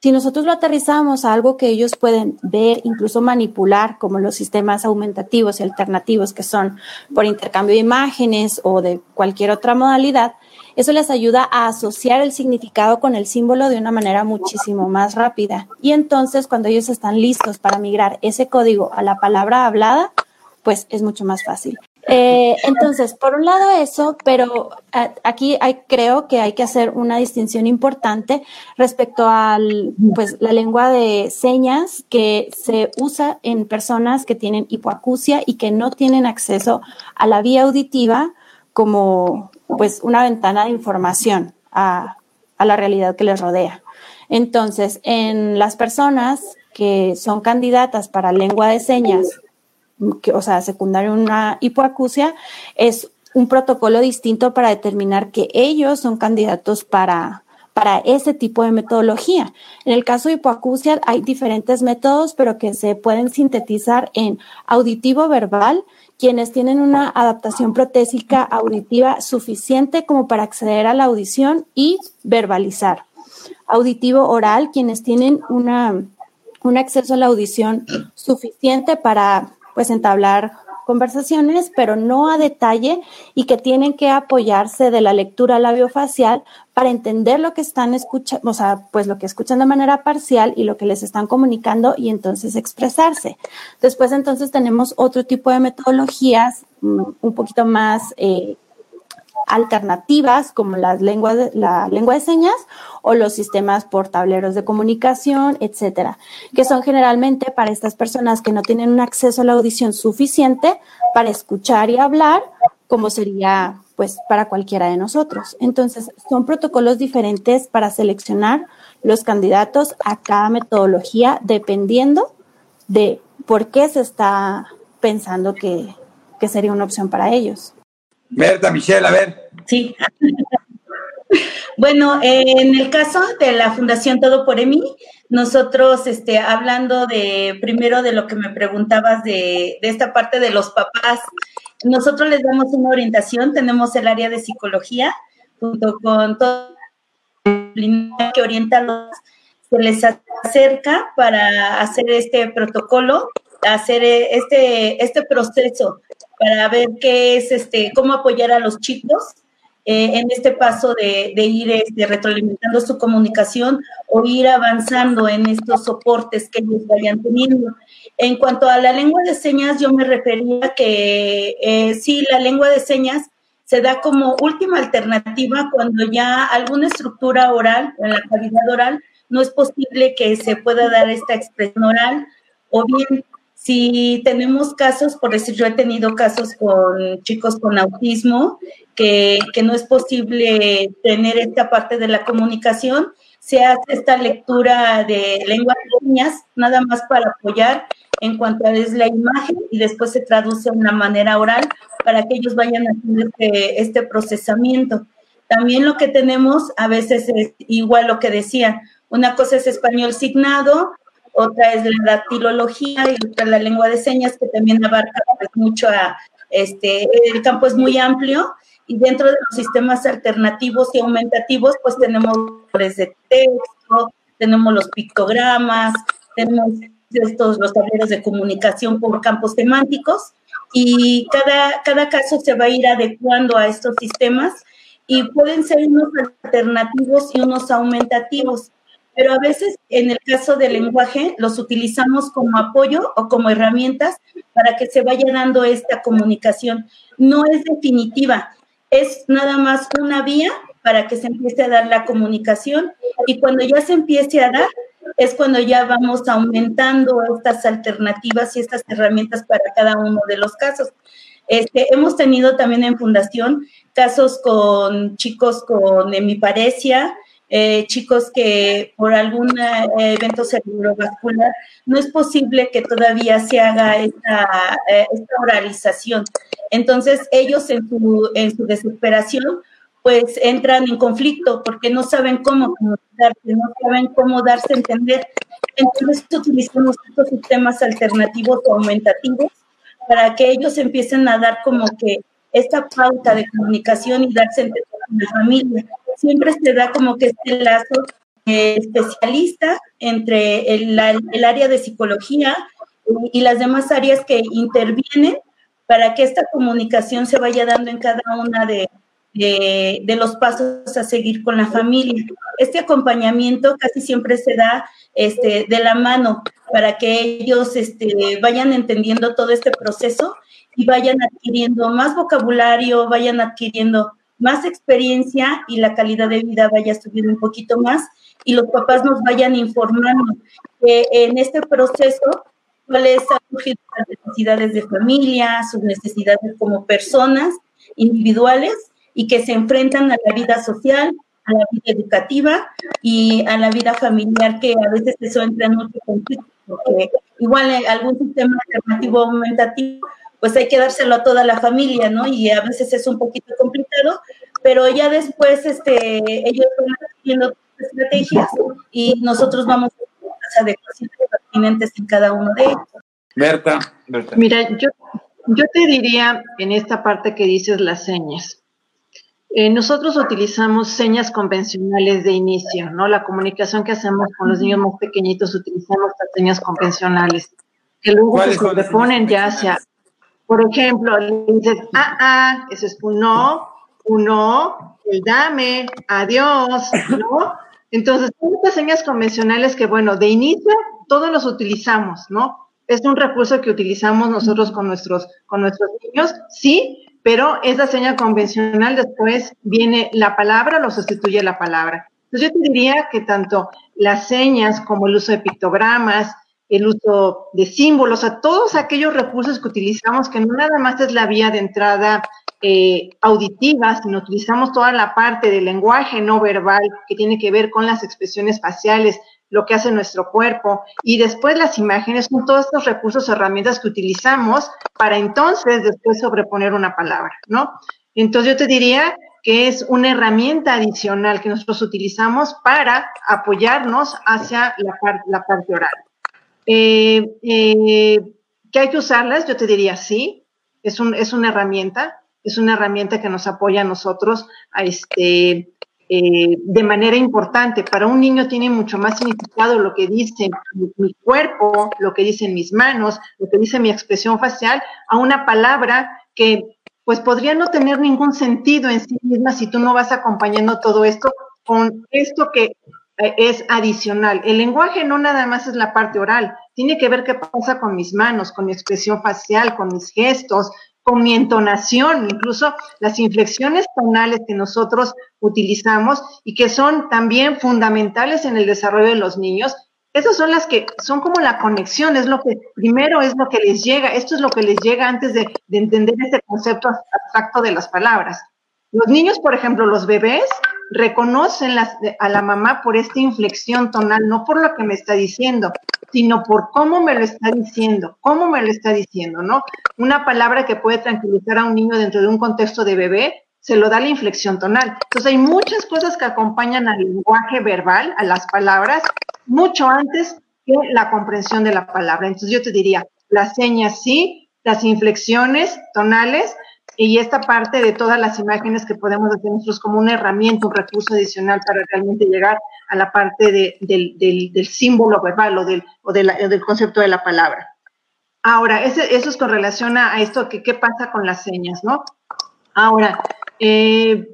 Si nosotros lo aterrizamos a algo que ellos pueden ver, incluso manipular, como los sistemas aumentativos y alternativos que son por intercambio de imágenes o de cualquier otra modalidad, eso les ayuda a asociar el significado con el símbolo de una manera muchísimo más rápida. Y entonces, cuando ellos están listos para migrar ese código a la palabra hablada, pues es mucho más fácil. Eh, entonces, por un lado eso, pero aquí hay, creo que hay que hacer una distinción importante respecto a pues, la lengua de señas que se usa en personas que tienen hipoacusia y que no tienen acceso a la vía auditiva como pues una ventana de información a, a la realidad que les rodea. Entonces, en las personas que son candidatas para lengua de señas, que, o sea, secundaria una hipoacusia, es un protocolo distinto para determinar que ellos son candidatos para, para ese tipo de metodología. En el caso de hipoacusia hay diferentes métodos, pero que se pueden sintetizar en auditivo verbal quienes tienen una adaptación protésica auditiva suficiente como para acceder a la audición y verbalizar. Auditivo oral, quienes tienen una, un acceso a la audición suficiente para pues entablar conversaciones, pero no a detalle y que tienen que apoyarse de la lectura labiofacial para entender lo que están escuchando, o sea, pues lo que escuchan de manera parcial y lo que les están comunicando y entonces expresarse. Después entonces tenemos otro tipo de metodologías un poquito más eh, alternativas como las lenguas la lengua de señas o los sistemas por tableros de comunicación, etcétera, que son generalmente para estas personas que no tienen un acceso a la audición suficiente para escuchar y hablar, como sería pues para cualquiera de nosotros. Entonces, son protocolos diferentes para seleccionar los candidatos a cada metodología dependiendo de por qué se está pensando que, que sería una opción para ellos. Berta, Michelle, a ver. Sí. Bueno, en el caso de la Fundación Todo por Emi, nosotros, este, hablando de primero de lo que me preguntabas de, de esta parte de los papás, nosotros les damos una orientación, tenemos el área de psicología, junto con todo que orienta a los, se les acerca para hacer este protocolo, hacer este, este proceso para ver qué es, este, cómo apoyar a los chicos eh, en este paso de, ir este, retroalimentando su comunicación o ir avanzando en estos soportes que ellos vayan teniendo. En cuanto a la lengua de señas, yo me refería que eh, sí, la lengua de señas se da como última alternativa cuando ya alguna estructura oral, en la cavidad oral, no es posible que se pueda dar esta expresión oral o bien si tenemos casos, por decir, yo he tenido casos con chicos con autismo, que, no es posible tener esta parte de la comunicación, se hace esta lectura de lengua de señas, nada más para apoyar en cuanto es la imagen y después se traduce de una manera oral para que ellos vayan haciendo este, este procesamiento. También lo que tenemos a veces es igual lo que decía, una cosa es español signado, otra es la dactilología y otra la lengua de señas que también abarca pues, mucho a, este, el campo es muy amplio y dentro de los sistemas alternativos y aumentativos pues tenemos de texto, tenemos los pictogramas, tenemos estos los tableros de comunicación por campos semánticos y cada, cada caso se va a ir adecuando a estos sistemas y pueden ser unos alternativos y unos aumentativos, pero a veces en el caso del lenguaje los utilizamos como apoyo o como herramientas para que se vaya dando esta comunicación. No es definitiva, es nada más una vía para que se empiece a dar la comunicación y cuando ya se empiece a dar, es cuando ya vamos aumentando estas alternativas y estas herramientas para cada uno de los casos. Este, hemos tenido también en Fundación casos con chicos con hemiparesia, eh, chicos que por algún eh, evento cerebrovascular no es posible que todavía se haga esta, eh, oralización. Entonces ellos en su, desesperación pues entran en conflicto porque no saben cómo comunicarse, no saben cómo darse a entender. Entonces utilizamos estos sistemas alternativos o aumentativos para que ellos empiecen a dar como que esta pauta de comunicación y darse a entender con la familia. Siempre se da como que este lazo especialista entre el, área de psicología y las demás áreas que intervienen para que esta comunicación se vaya dando en cada una de, de, los pasos a seguir con la familia. Este acompañamiento casi siempre se da este, de la mano para que ellos este, vayan entendiendo todo este proceso y vayan adquiriendo más vocabulario, vayan adquiriendo más experiencia y la calidad de vida vaya subiendo un poquito más y los papás nos vayan informando que en este proceso cuáles han surgido las necesidades de familia, sus necesidades como personas individuales y que se enfrentan a la vida social, a la vida educativa y a la vida familiar, que a veces eso entra en mucho conflicto, porque igual algún sistema alternativo aumentativo, pues hay que dárselo a toda la familia, ¿no? Y a veces es un poquito complicado, pero ya después este, ellos van haciendo estrategias y nosotros vamos a las adecuaciones pertinentes en cada uno de ellos. Berta. Mira, yo, yo te diría en esta parte que dices las señas. Eh, nosotros utilizamos señas convencionales de inicio, ¿no? La comunicación que hacemos con los niños más pequeñitos utilizamos las señas convencionales, que luego se sobreponen ya hacia, por ejemplo, le dices, ah, ah, eso es un no, un no, el dame, adiós, ¿no? Entonces, son estas señas convencionales que, bueno, de inicio todos los utilizamos, ¿no? Es un recurso que utilizamos nosotros con nuestros, con nuestros niños, sí, pero esa seña convencional después viene la palabra, lo sustituye la palabra. Entonces yo te diría que tanto las señas como el uso de pictogramas, el uso de símbolos, a todos aquellos recursos que utilizamos, que no nada más es la vía de entrada eh, auditiva, sino utilizamos toda la parte del lenguaje no verbal que tiene que ver con las expresiones faciales, lo que hace nuestro cuerpo y después las imágenes son todos estos recursos, herramientas que utilizamos para entonces después sobreponer una palabra, ¿no? Entonces yo te diría que es una herramienta adicional que nosotros utilizamos para apoyarnos hacia la, la parte oral. Eh, eh, ¿Que hay que usarlas? Yo te diría sí, es, un, es una herramienta, es una herramienta que nos apoya a nosotros este, eh, de manera importante. Para un niño tiene mucho más significado lo que dice mi, cuerpo, lo que dicen mis manos, lo que dice mi expresión facial, a una palabra que pues podría no tener ningún sentido en sí misma si tú no vas acompañando todo esto con esto que es adicional. El lenguaje no nada más es la parte oral, tiene que ver qué pasa con mis manos, con mi expresión facial, con mis gestos, con mi entonación, incluso las inflexiones tonales que nosotros utilizamos y que son también fundamentales en el desarrollo de los niños. Esas son las que son como la conexión, es lo que primero es lo que les llega, esto es lo que les llega antes de, entender este concepto abstracto de las palabras. Los niños, por ejemplo, los bebés, reconocen a la mamá por esta inflexión tonal, no por lo que me está diciendo, sino por cómo me lo está diciendo, cómo me lo está diciendo, ¿no? Una palabra que puede tranquilizar a un niño dentro de un contexto de bebé, se lo da la inflexión tonal. Entonces hay muchas cosas que acompañan al lenguaje verbal, a las palabras, mucho antes que la comprensión de la palabra. Entonces yo te diría, las señas sí, las inflexiones tonales, y esta parte de todas las imágenes que podemos hacer nosotros como una herramienta, un recurso adicional para realmente llegar a la parte del, símbolo verbal o, del, o del concepto de la palabra. Ahora, eso es con relación a, esto, que qué pasa con las señas, ¿no? Ahora, eh,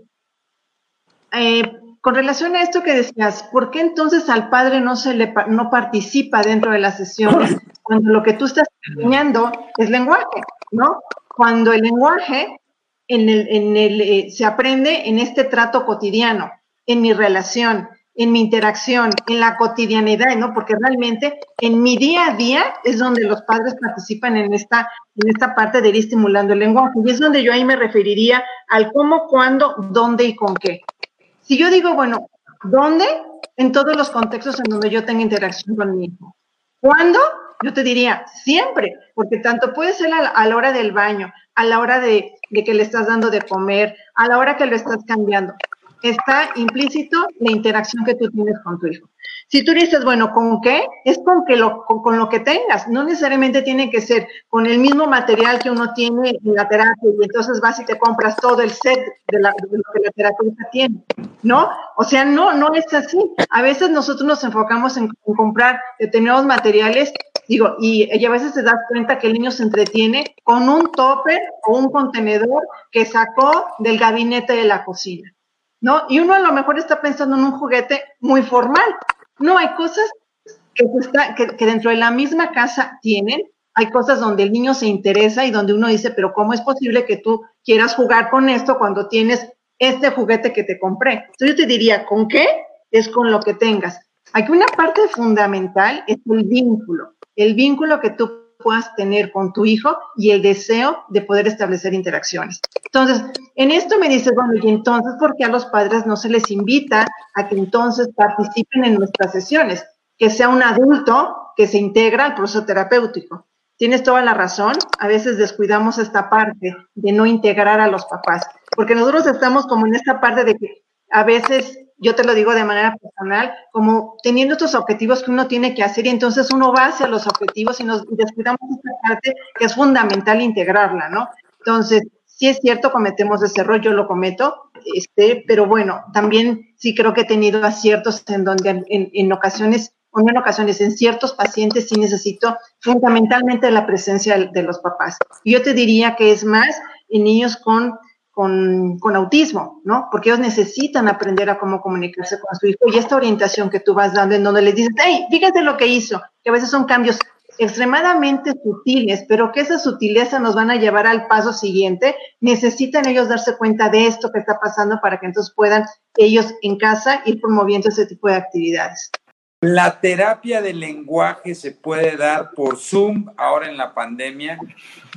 eh, con relación a esto que decías, ¿por qué entonces al padre no se le no participa dentro de las sesiones cuando lo que tú estás enseñando es lenguaje, ¿no? cuando el lenguaje eh, se aprende en este trato cotidiano, en mi relación, en mi interacción, en la cotidianidad, ¿no? Porque realmente en mi día a día es donde los padres participan en esta, en esta parte de ir estimulando el lenguaje. Y es donde yo ahí me referiría al cómo, cuándo, dónde y con qué. Si yo digo, bueno, ¿dónde? En todos los contextos en donde yo tenga interacción con mi hijo. ¿Cuándo? Yo te diría, siempre, porque tanto puede ser a la, hora del baño, a la hora de, de, que le estás dando de comer, a la hora que lo estás cambiando. Está implícito la interacción que tú tienes con tu hijo. Si tú dices, bueno, ¿con qué? Es con, que lo, con, lo que tengas. No necesariamente tiene que ser con el mismo material que uno tiene en la terapia y entonces vas y te compras todo el set de, lo que la terapeuta tiene, ¿no? O sea, no, no es así. A veces nosotros nos enfocamos en, comprar determinados materiales Digo, y, y, a veces te das cuenta que el niño se entretiene con un topper o un contenedor que sacó del gabinete de la cocina, ¿no? Y uno a lo mejor está pensando en un juguete muy formal, no, hay cosas que, que, dentro de la misma casa tienen, hay cosas donde el niño se interesa y donde uno dice, pero ¿cómo es posible que tú quieras jugar con esto cuando tienes este juguete que te compré? Entonces yo te diría, ¿con qué? Es con lo que tengas. Aquí una parte fundamental es el vínculo, el vínculo que tú puedas tener con tu hijo y el deseo de poder establecer interacciones. Entonces, en esto me dices, bueno, y entonces, ¿por qué a los padres no se les invita a que entonces participen en nuestras sesiones? Que sea un adulto que se integra al proceso terapéutico. Tienes toda la razón, a veces descuidamos esta parte de no integrar a los papás, porque nosotros estamos como en esta parte de que a veces yo te lo digo de manera personal, como teniendo estos objetivos que uno tiene que hacer y entonces uno va hacia los objetivos y nos descuidamos esta parte que es fundamental integrarla, ¿no? Entonces, sí es cierto, cometemos ese error, yo lo cometo, este, pero bueno, también sí creo que he tenido aciertos en donde en, ocasiones, o no en ocasiones, en ciertos pacientes sí necesito fundamentalmente la presencia de los papás. Yo te diría que es más en niños con con, autismo, ¿no? Porque ellos necesitan aprender a cómo comunicarse con su hijo y esta orientación que tú vas dando en donde les dices, hey, fíjate lo que hizo, que a veces son cambios extremadamente sutiles, pero que esa sutileza nos van a llevar al paso siguiente, necesitan ellos darse cuenta de esto que está pasando para que entonces puedan ellos en casa ir promoviendo ese tipo de actividades. La terapia de lenguaje se puede dar por Zoom ahora en la pandemia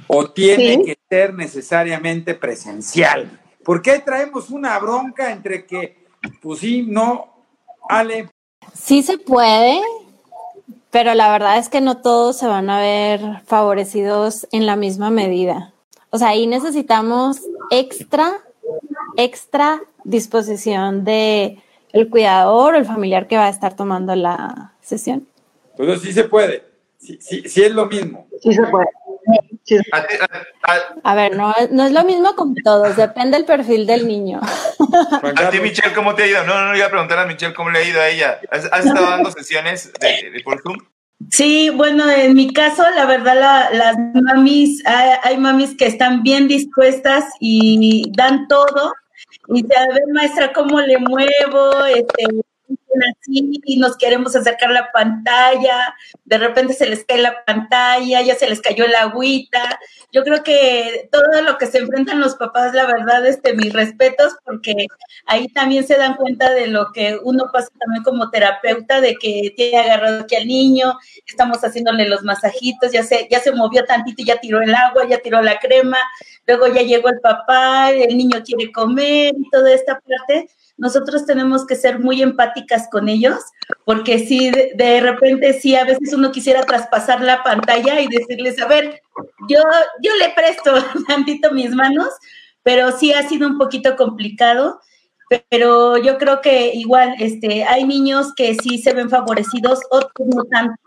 o tiene que ser necesariamente presencial. Porque ahí traemos una bronca entre que, pues sí, no, Ale. Sí se puede, pero la verdad es que no todos se van a ver favorecidos en la misma medida. O sea, ahí necesitamos extra, extra disposición de el cuidador o el familiar que va a estar tomando la sesión. Pero sí se puede, sí, sí, sí es lo mismo. Sí se puede. A ver, no, no, es lo mismo con todos, depende del perfil del niño. A ti, Michelle, ¿cómo te ha ido? No, no, iba a preguntar a Michelle cómo le ha ido a ella. ¿Has, estado dando sesiones de, de, por Zoom? Sí, bueno, en mi caso, la verdad, las mamis, hay, hay, mamis que están bien dispuestas y dan todo y a ver, maestra, cómo le muevo, este, así y nos queremos acercar la pantalla, de repente se les cae la pantalla, ya se les cayó la agüita. Yo creo que todo lo que se enfrentan los papás, la verdad, este, mis respetos, porque ahí también se dan cuenta de lo que uno pasa también como terapeuta, de que tiene agarrado aquí al niño, estamos haciéndole los masajitos, ya se, ya se movió tantito ya tiró el agua, ya tiró la crema, luego ya llegó el papá, el niño quiere comer y toda esta parte nosotros tenemos que ser muy empáticas con ellos, porque si de, repente, sí, a veces uno quisiera traspasar la pantalla y decirles, a ver, yo, yo le presto tantito mis manos, pero sí ha sido un poquito complicado pero yo creo que igual este, hay niños que sí se ven favorecidos, otros no tanto,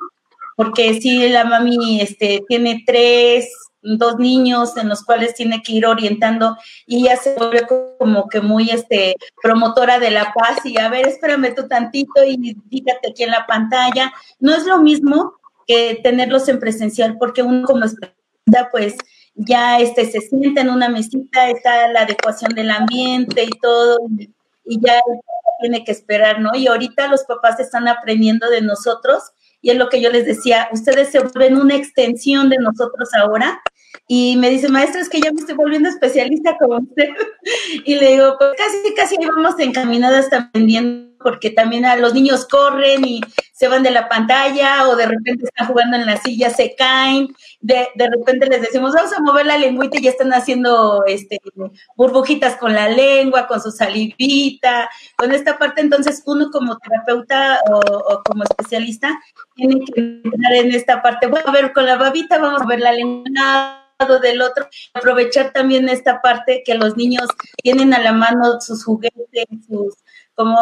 porque sí la mami este, tiene tres, dos niños en los cuales tiene que ir orientando y ella se vuelve como que muy este, promotora de la paz y a ver, espérame tú tantito y dígate aquí en la pantalla. No es lo mismo que tenerlos en presencial porque uno como especialista pues ya este, se siente en una mesita, está la adecuación del ambiente y todo, y ya tiene que esperar, ¿no? Y ahorita los papás están aprendiendo de nosotros y es lo que yo les decía, ustedes se vuelven una extensión de nosotros ahora. Y me dice, maestra, es que ya me estoy volviendo especialista como usted. y le digo, pues casi, casi vamos encaminadas también, porque también a los niños corren y se van de la pantalla o de repente están jugando en la silla, se caen, de, de repente les decimos, vamos a mover la lengüita y ya están haciendo este, burbujitas con la lengua, con su salivita, con esta parte. Entonces, uno como terapeuta o, como especialista tiene que entrar en esta parte. Bueno, a ver, con la babita vamos a ver la lengua del otro, aprovechar también esta parte que los niños tienen a la mano sus juguetes, sus, como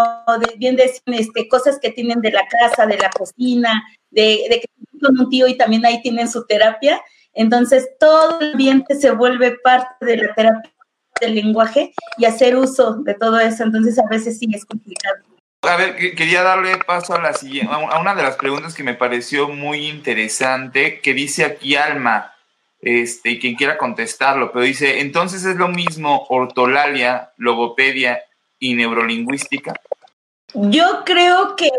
bien decían, este, cosas que tienen de la casa, de la cocina, de, de que con un tío y también ahí tienen su terapia. Entonces, todo el ambiente se vuelve parte de la terapia del lenguaje y hacer uso de todo eso. Entonces, a veces sí es complicado. A ver, quería darle paso a la siguiente, a una de las preguntas que me pareció muy interesante, que dice aquí Alma, este, quien quiera contestarlo, pero dice, entonces es lo mismo ortolalia, logopedia y neurolingüística. Yo creo que,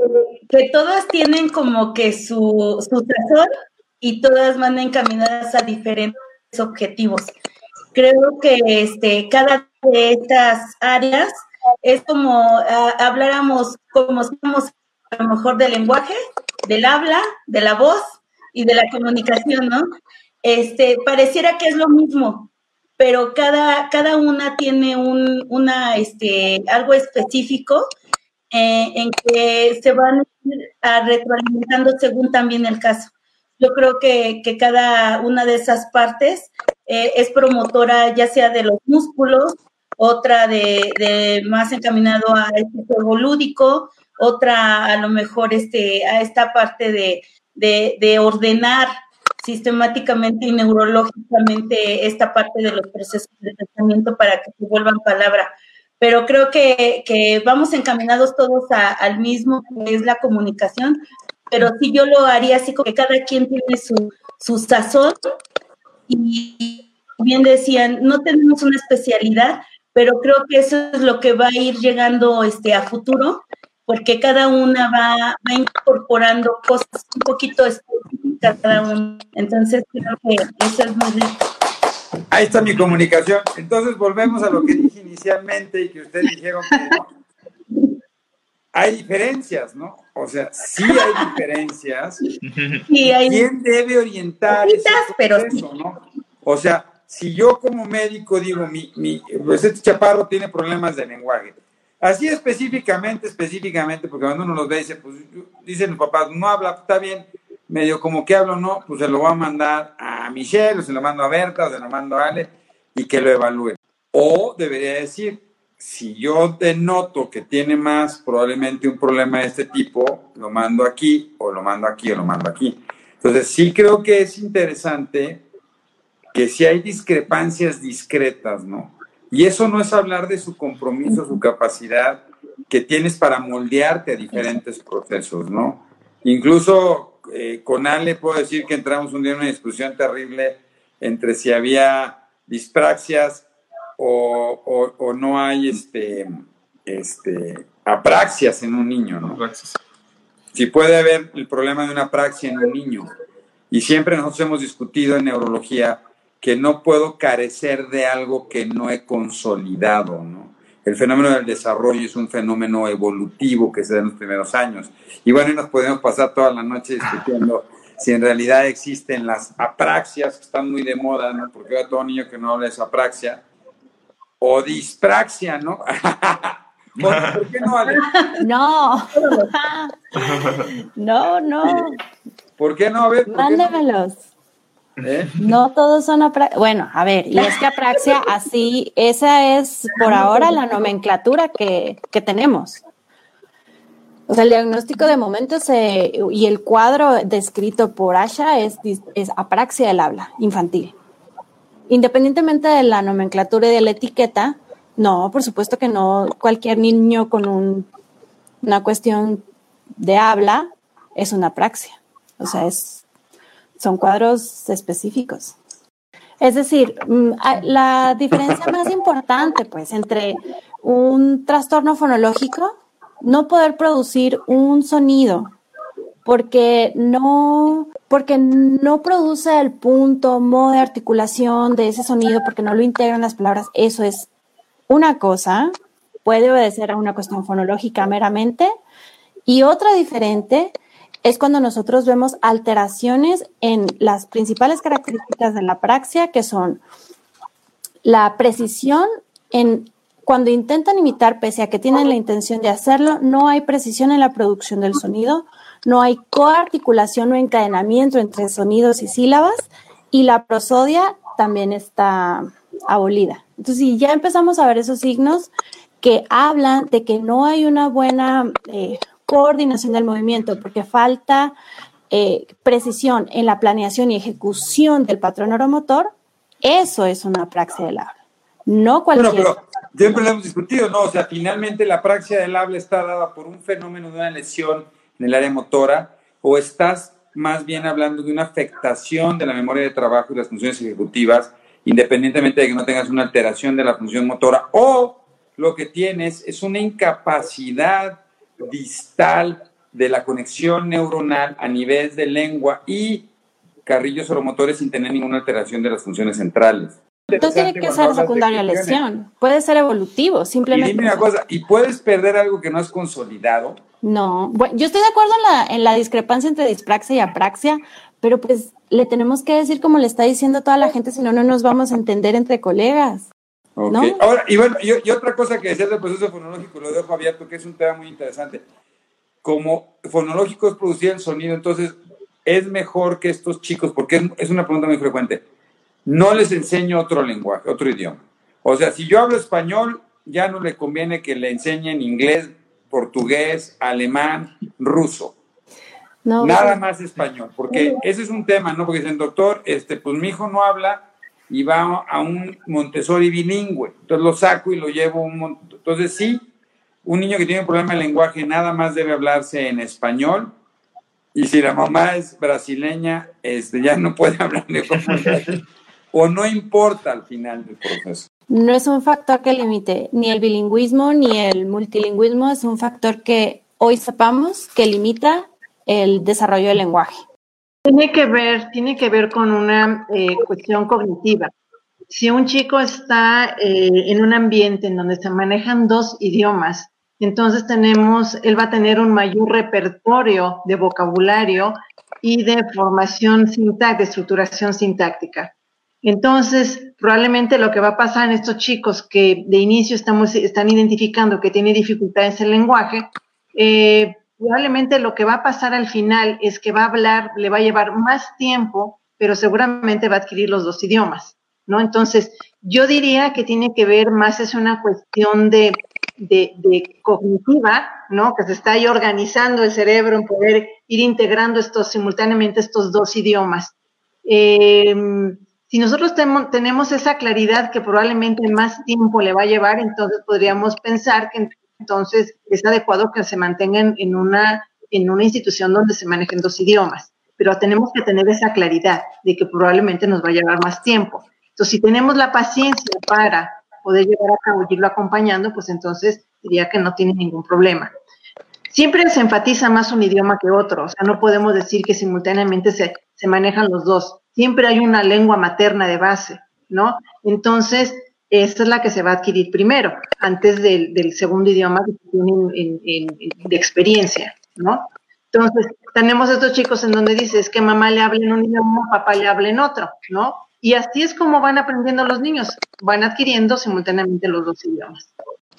que todas tienen como que su, su sazón y todas van encaminadas a diferentes objetivos. Creo que este, cada de estas áreas es como habláramos, como estamos a lo mejor del lenguaje, del habla, de la voz y de la comunicación, ¿no? Este, pareciera que es lo mismo, pero cada, cada una tiene un, una, este, algo específico eh, en que se van a retroalimentando según también el caso. Yo creo que, que cada una de esas partes eh, es promotora ya sea de los músculos, otra de, más encaminado a este juego lúdico, otra a lo mejor este, a esta parte de, de, ordenar sistemáticamente y neurológicamente esta parte de los procesos de pensamiento para que se vuelvan palabra. Pero creo que, que vamos encaminados todos al mismo, que es la comunicación, pero sí yo lo haría así como que cada quien tiene su, su sazón y bien decían, no tenemos una especialidad, pero creo que eso es lo que va a ir llegando este, a futuro, porque cada una va, va incorporando cosas un poquito específicas cada. Entonces creo que eso es muy rico. Ahí está mi comunicación. Entonces volvemos a lo que dije inicialmente y que ustedes dijeron que hay diferencias, ¿no? O sea, sí hay diferencias. Sí hay ¿Quién debe orientar ese proceso, no? O sea, si yo como médico digo, mi, mi, pues este chaparro tiene problemas de lenguaje, así específicamente, específicamente, porque cuando uno los ve, dice, pues dicen los papás, no habla, está bien, medio como que hablo, no, pues se lo va a mandar a Michelle, o se lo mando a Berta, o se lo mando a Ale, y que lo evalúe. O debería decir, si yo denoto que tiene más probablemente un problema de este tipo, lo mando aquí, o lo mando aquí, o lo mando aquí. Entonces sí creo que es interesante que si hay discrepancias discretas, ¿no? Y eso no es hablar de su compromiso, su capacidad que tienes para moldearte a diferentes procesos, ¿no? Incluso eh, con Ale puedo decir que entramos un día en una discusión terrible entre si había dispraxias o, o, no hay este, este, apraxias en un niño, ¿no? Si puede haber el problema de una apraxia en un niño. Y siempre nosotros hemos discutido en neurología que no puedo carecer de algo que no he consolidado, ¿no? El fenómeno del desarrollo es un fenómeno evolutivo que se da en los primeros años. Y bueno, nos podemos pasar toda la noche discutiendo si en realidad existen las apraxias, que están muy de moda, ¿no? Porque a todo niño que no habla es apraxia, o dispraxia, ¿no? ¿Por, qué no? No. no, no. ¿Por qué no? A ver. Mándamelos. ¿Eh? No todos son apraxia. Bueno, a ver, y es que apraxia así, esa es por ahora la nomenclatura que, que tenemos. O sea, el diagnóstico de momento se, y el cuadro descrito por Asha es, es apraxia del habla infantil. Independientemente de la nomenclatura y de la etiqueta, no, por supuesto que no. Cualquier niño con un, una cuestión de habla es una apraxia. O sea, es, son cuadros específicos. Es decir, mm, la diferencia más importante, pues, entre un trastorno fonológico no poder producir un sonido porque no, porque no produce el punto, modo de articulación de ese sonido, porque no lo integran las palabras, eso es una cosa, puede obedecer a una cuestión fonológica meramente, y otra diferente es cuando nosotros vemos alteraciones en las principales características de la praxia, que son la precisión en cuando intentan imitar, pese a que tienen la intención de hacerlo, no hay precisión en la producción del sonido, no hay coarticulación o encadenamiento entre sonidos y sílabas, y la prosodia también está abolida. Entonces, si ya empezamos a ver esos signos que hablan de que no hay una buena eh, coordinación del movimiento, porque falta eh, precisión en la planeación y ejecución del patrón neuromotor, eso es una praxia del habla. No cualquier. Siempre lo hemos discutido, ¿no? O sea, finalmente la praxia del habla está dada por un fenómeno de una lesión en el área motora o estás más bien hablando de una afectación de la memoria de trabajo y las funciones ejecutivas, independientemente de que no tengas una alteración de la función motora o lo que tienes es una incapacidad distal de la conexión neuronal a nivel de lengua y carrillos oromotores sin tener ninguna alteración de las funciones centrales. No tiene que ser secundaria lesión, puede ser evolutivo, simplemente. Y dime una cosa, ¿y puedes perder algo que no has consolidado? No, bueno, yo estoy de acuerdo en la, en la discrepancia entre dispraxia y apraxia, pero pues le tenemos que decir como le está diciendo toda la gente, si no, no nos vamos a entender entre colegas. ¿No? Ahora, y bueno, y, otra cosa que decías del proceso fonológico, lo dejo abierto, que es un tema muy interesante. Como fonológico es producir el sonido, entonces es mejor que estos chicos, porque es una pregunta muy frecuente no les enseño otro lenguaje, otro idioma. O sea, si yo hablo español, ya no le conviene que le enseñen inglés, portugués, alemán, ruso. Nada pues, más español, porque ese es un tema, ¿no? Porque dicen, doctor, este, pues mi hijo no habla y va a un Montessori bilingüe. Entonces lo saco y lo llevo un Entonces sí, un niño que tiene un problema de lenguaje nada más debe hablarse en español. Y si la mamá es brasileña, este, ya no puede hablar de o no importa al final del proceso? No es un factor que limite ni el bilingüismo ni el multilingüismo, es un factor que hoy sepamos que limita el desarrollo del lenguaje. Tiene que ver, tiene que ver con una eh, cuestión cognitiva. Si un chico está eh, en un ambiente en donde se manejan dos idiomas, entonces tenemos, él va a tener un mayor repertorio de vocabulario y de formación sintáctica, de estructuración sintáctica. Entonces, probablemente lo que va a pasar en estos chicos que de inicio estamos, están identificando que tienen dificultades en el lenguaje, eh, probablemente lo que va a pasar al final es que va a hablar, le va a llevar más tiempo, pero seguramente va a adquirir los dos idiomas, ¿no? Entonces, yo diría que tiene que ver más, es una cuestión de, de, cognitiva, ¿no? Que se está ahí organizando el cerebro en poder ir integrando estos simultáneamente estos dos idiomas. Eh, si nosotros tenemos esa claridad que probablemente más tiempo le va a llevar, entonces podríamos pensar que entonces es adecuado que se mantengan en una, en una institución donde se manejen dos idiomas. Pero tenemos que tener esa claridad de que probablemente nos va a llevar más tiempo. Entonces, si tenemos la paciencia para poder llevar a cabo y irlo acompañando, pues entonces diría que no tiene ningún problema. Siempre se enfatiza más un idioma que otro, o sea, no podemos decir que simultáneamente se, se manejan los dos siempre hay una lengua materna de base, ¿no? Entonces, esta es la que se va a adquirir primero, antes del, segundo idioma de experiencia, ¿no? Entonces, tenemos estos chicos en donde dices que mamá le habla en un idioma, papá le habla en otro, ¿no? Y así es como van aprendiendo los niños, van adquiriendo simultáneamente los dos idiomas.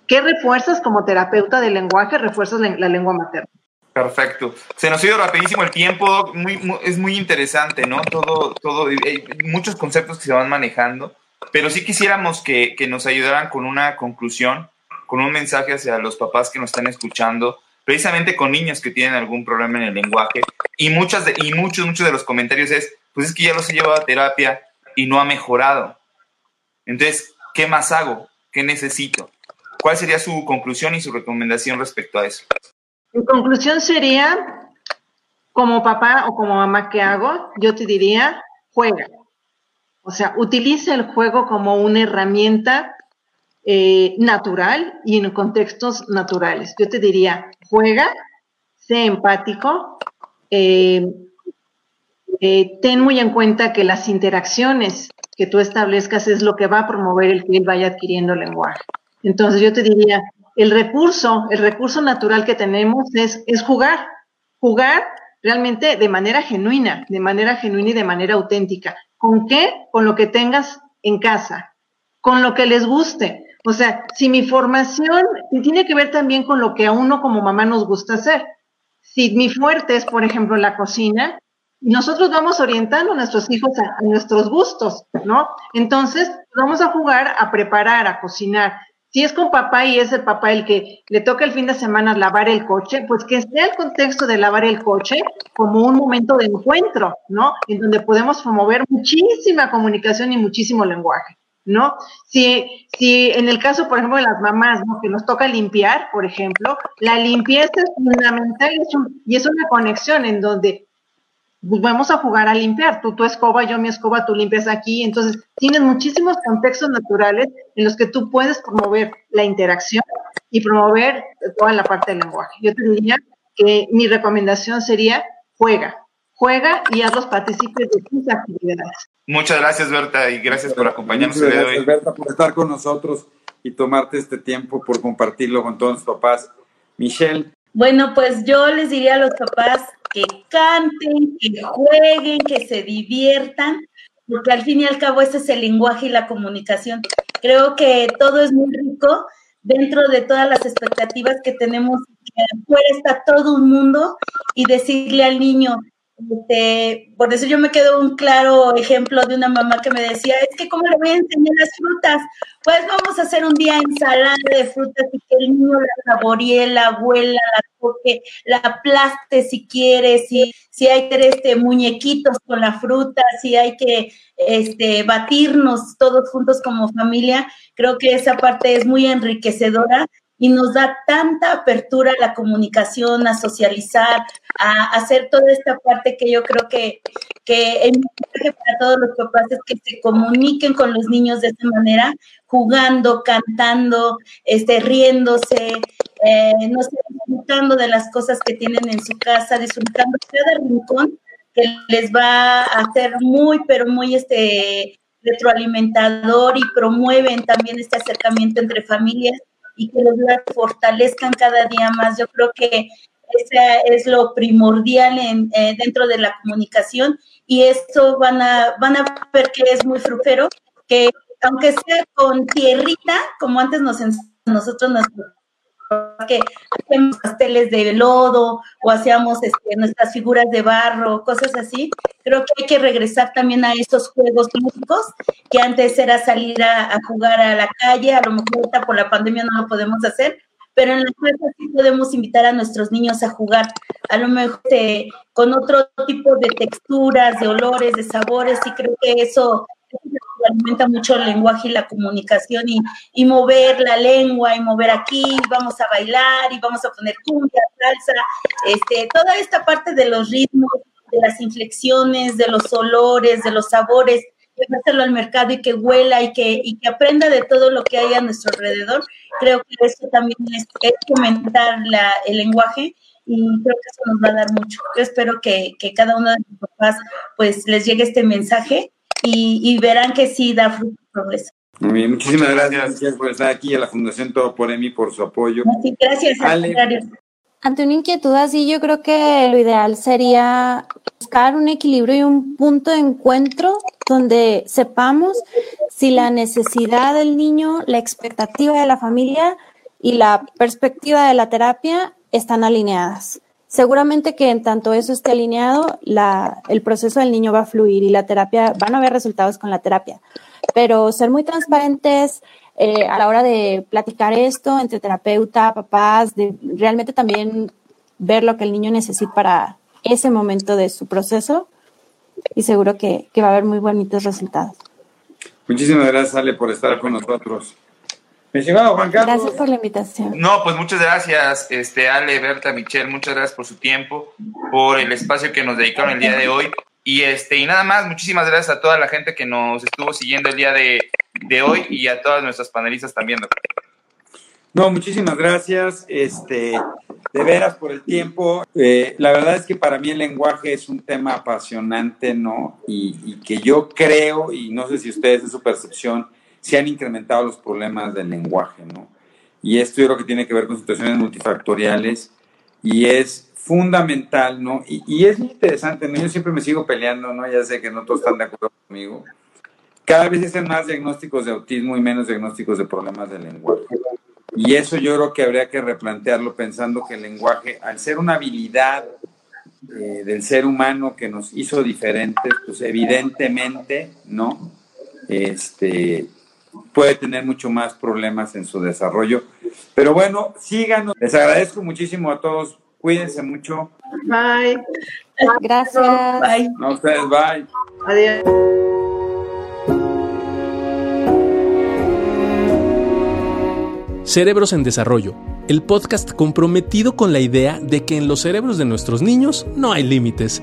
¿Qué refuerzas como terapeuta de lenguaje? Refuerzas la, lengua materna. Perfecto. Se nos ha ido rapidísimo el tiempo, es muy interesante, ¿no? Todo, todo, hay muchos conceptos que se van manejando, pero sí quisiéramos que, que nos ayudaran con una conclusión, con un mensaje hacia los papás que nos están escuchando, precisamente con niños que tienen algún problema en el lenguaje, y, muchas de, y muchos, muchos de los comentarios es, pues es que ya los he llevado a terapia y no ha mejorado. Entonces, ¿qué más hago? ¿Qué necesito? ¿Cuál sería su conclusión y su recomendación respecto a eso? Mi conclusión sería, como papá o como mamá, ¿qué hago? Yo te diría, juega. O sea, utiliza el juego como una herramienta eh, natural y en contextos naturales. Yo te diría, juega, sé empático, eh, eh, ten muy en cuenta que las interacciones que tú establezcas es lo que va a promover el que él vaya adquiriendo lenguaje. Entonces yo te diría, el recurso, el recurso natural que tenemos es, es jugar, jugar realmente de manera genuina, de manera genuina y de manera auténtica. ¿Con qué? Con lo que tengas en casa, con lo que les guste. O sea, si mi formación tiene que ver también con lo que a uno como mamá nos gusta hacer. Si mi fuerte es, por ejemplo, la cocina, nosotros vamos orientando a nuestros hijos a, nuestros gustos, ¿no? Entonces, vamos a jugar, a preparar, a cocinar. Si es con papá y es el papá el que le toca el fin de semana lavar el coche, pues que sea el contexto de lavar el coche como un momento de encuentro, ¿no? En donde podemos promover muchísima comunicación y muchísimo lenguaje, ¿no? Si, si en el caso, por ejemplo, de las mamás, ¿no? Que nos toca limpiar, por ejemplo, la limpieza es fundamental y es una conexión en donde pues vamos a jugar a limpiar, tú tu escoba, yo mi escoba, tú limpias aquí, entonces tienes muchísimos contextos naturales en los que tú puedes promover la interacción y promover toda la parte del lenguaje. Yo te diría que mi recomendación sería juega, juega y haz los partícipes de tus actividades. Muchas gracias, Berta, y gracias por acompañarnos Muchas gracias, Berta, por estar con nosotros y tomarte este tiempo por compartirlo con todos los papás. Michelle. Bueno, pues yo les diría a los papás que canten, que jueguen, que se diviertan, porque al fin y al cabo ese es el lenguaje y la comunicación. Creo que todo es muy rico dentro de todas las expectativas que tenemos, que afuera está todo un mundo y decirle al niño, este, por eso yo me quedo un claro ejemplo de una mamá que me decía, es que cómo le voy a enseñar las frutas, pues vamos a hacer un día ensalada de frutas y que el niño la saboree, la huela, la toque, la aplaste si quiere, si, si hay que este, muñequitos con la fruta, si hay que este, batirnos todos juntos como familia, creo que esa parte es muy enriquecedora y nos da tanta apertura a la comunicación, a socializar, a, hacer toda esta parte que yo creo que, que para todos los papás es que se comuniquen con los niños de esta manera, jugando, cantando, este, riéndose, eh, no sé, disfrutando de las cosas que tienen en su casa, disfrutando cada rincón que les va a hacer muy, pero muy este retroalimentador y promueven también este acercamiento entre familias y que los fortalezcan cada día más. Yo creo que ese es lo primordial en, eh, dentro de la comunicación y esto van a, van a ver que es muy fructífero, que aunque sea con tierrita, como antes nos nosotros nos que hacemos pasteles de lodo o hacíamos este, nuestras figuras de barro, cosas así. Creo que hay que regresar también a estos juegos lúdicos que antes era salir a, jugar a la calle, a lo mejor por la pandemia no lo podemos hacer, pero en la casa sí podemos invitar a nuestros niños a jugar, a lo mejor este, con otro tipo de texturas, de olores, de sabores, y creo que eso alimenta mucho el lenguaje y la comunicación y, mover la lengua y mover aquí, y vamos a bailar y vamos a poner cumbia, salsa, este, toda esta parte de los ritmos, de las inflexiones, de los olores, de los sabores, llevárselo al mercado y que huela y que, y que aprenda de todo lo que hay a nuestro alrededor. Creo que eso también es, es fomentar la, el lenguaje y creo que eso nos va a dar mucho. Yo espero que, que cada uno de los papás pues les llegue este mensaje y, verán que sí da fruto progreso. Muy bien, muchísimas gracias, por estar aquí a la Fundación Todo por Emi por su apoyo. gracias, Ante una inquietud así, yo creo que lo ideal sería buscar un equilibrio y un punto de encuentro donde sepamos si la necesidad del niño, la expectativa de la familia y la perspectiva de la terapia están alineadas. Seguramente que en tanto eso esté alineado, la, el proceso del niño va a fluir y la terapia, van a haber resultados con la terapia. Pero ser muy transparentes eh, a la hora de platicar esto entre terapeuta, papás, de realmente también ver lo que el niño necesita para ese momento de su proceso y seguro que, que va a haber muy bonitos resultados. Muchísimas gracias, Ale, por estar con nosotros. Juan Carlos. Gracias por la invitación. No, pues muchas gracias, este, Ale, Berta, Michelle, muchas gracias por su tiempo, por el espacio que nos dedicaron el día de hoy. Y este, y nada más, muchísimas gracias a toda la gente que nos estuvo siguiendo el día de, hoy y a todas nuestras panelistas también, No, muchísimas gracias, este, de veras por el tiempo. Eh, la verdad es que para mí el lenguaje es un tema apasionante, ¿no? Y, y que yo creo, y no sé si ustedes en su percepción, se han incrementado los problemas del lenguaje, ¿no? Y esto yo creo que tiene que ver con situaciones multifactoriales y es fundamental, ¿no? Y, es muy interesante, ¿no? Yo siempre me sigo peleando, ¿no? Ya sé que no todos están de acuerdo conmigo. Cada vez hacen más diagnósticos de autismo y menos diagnósticos de problemas del lenguaje. Y eso yo creo que habría que replantearlo pensando que el lenguaje, al ser una habilidad eh, del ser humano que nos hizo diferentes, pues evidentemente, ¿no? Este, puede tener mucho más problemas en su desarrollo. Pero bueno, síganos. Les agradezco muchísimo a todos. Cuídense mucho. Bye. Gracias. Bye. A ustedes, bye. Adiós. Cerebros en Desarrollo, el podcast comprometido con la idea de que en los cerebros de nuestros niños no hay límites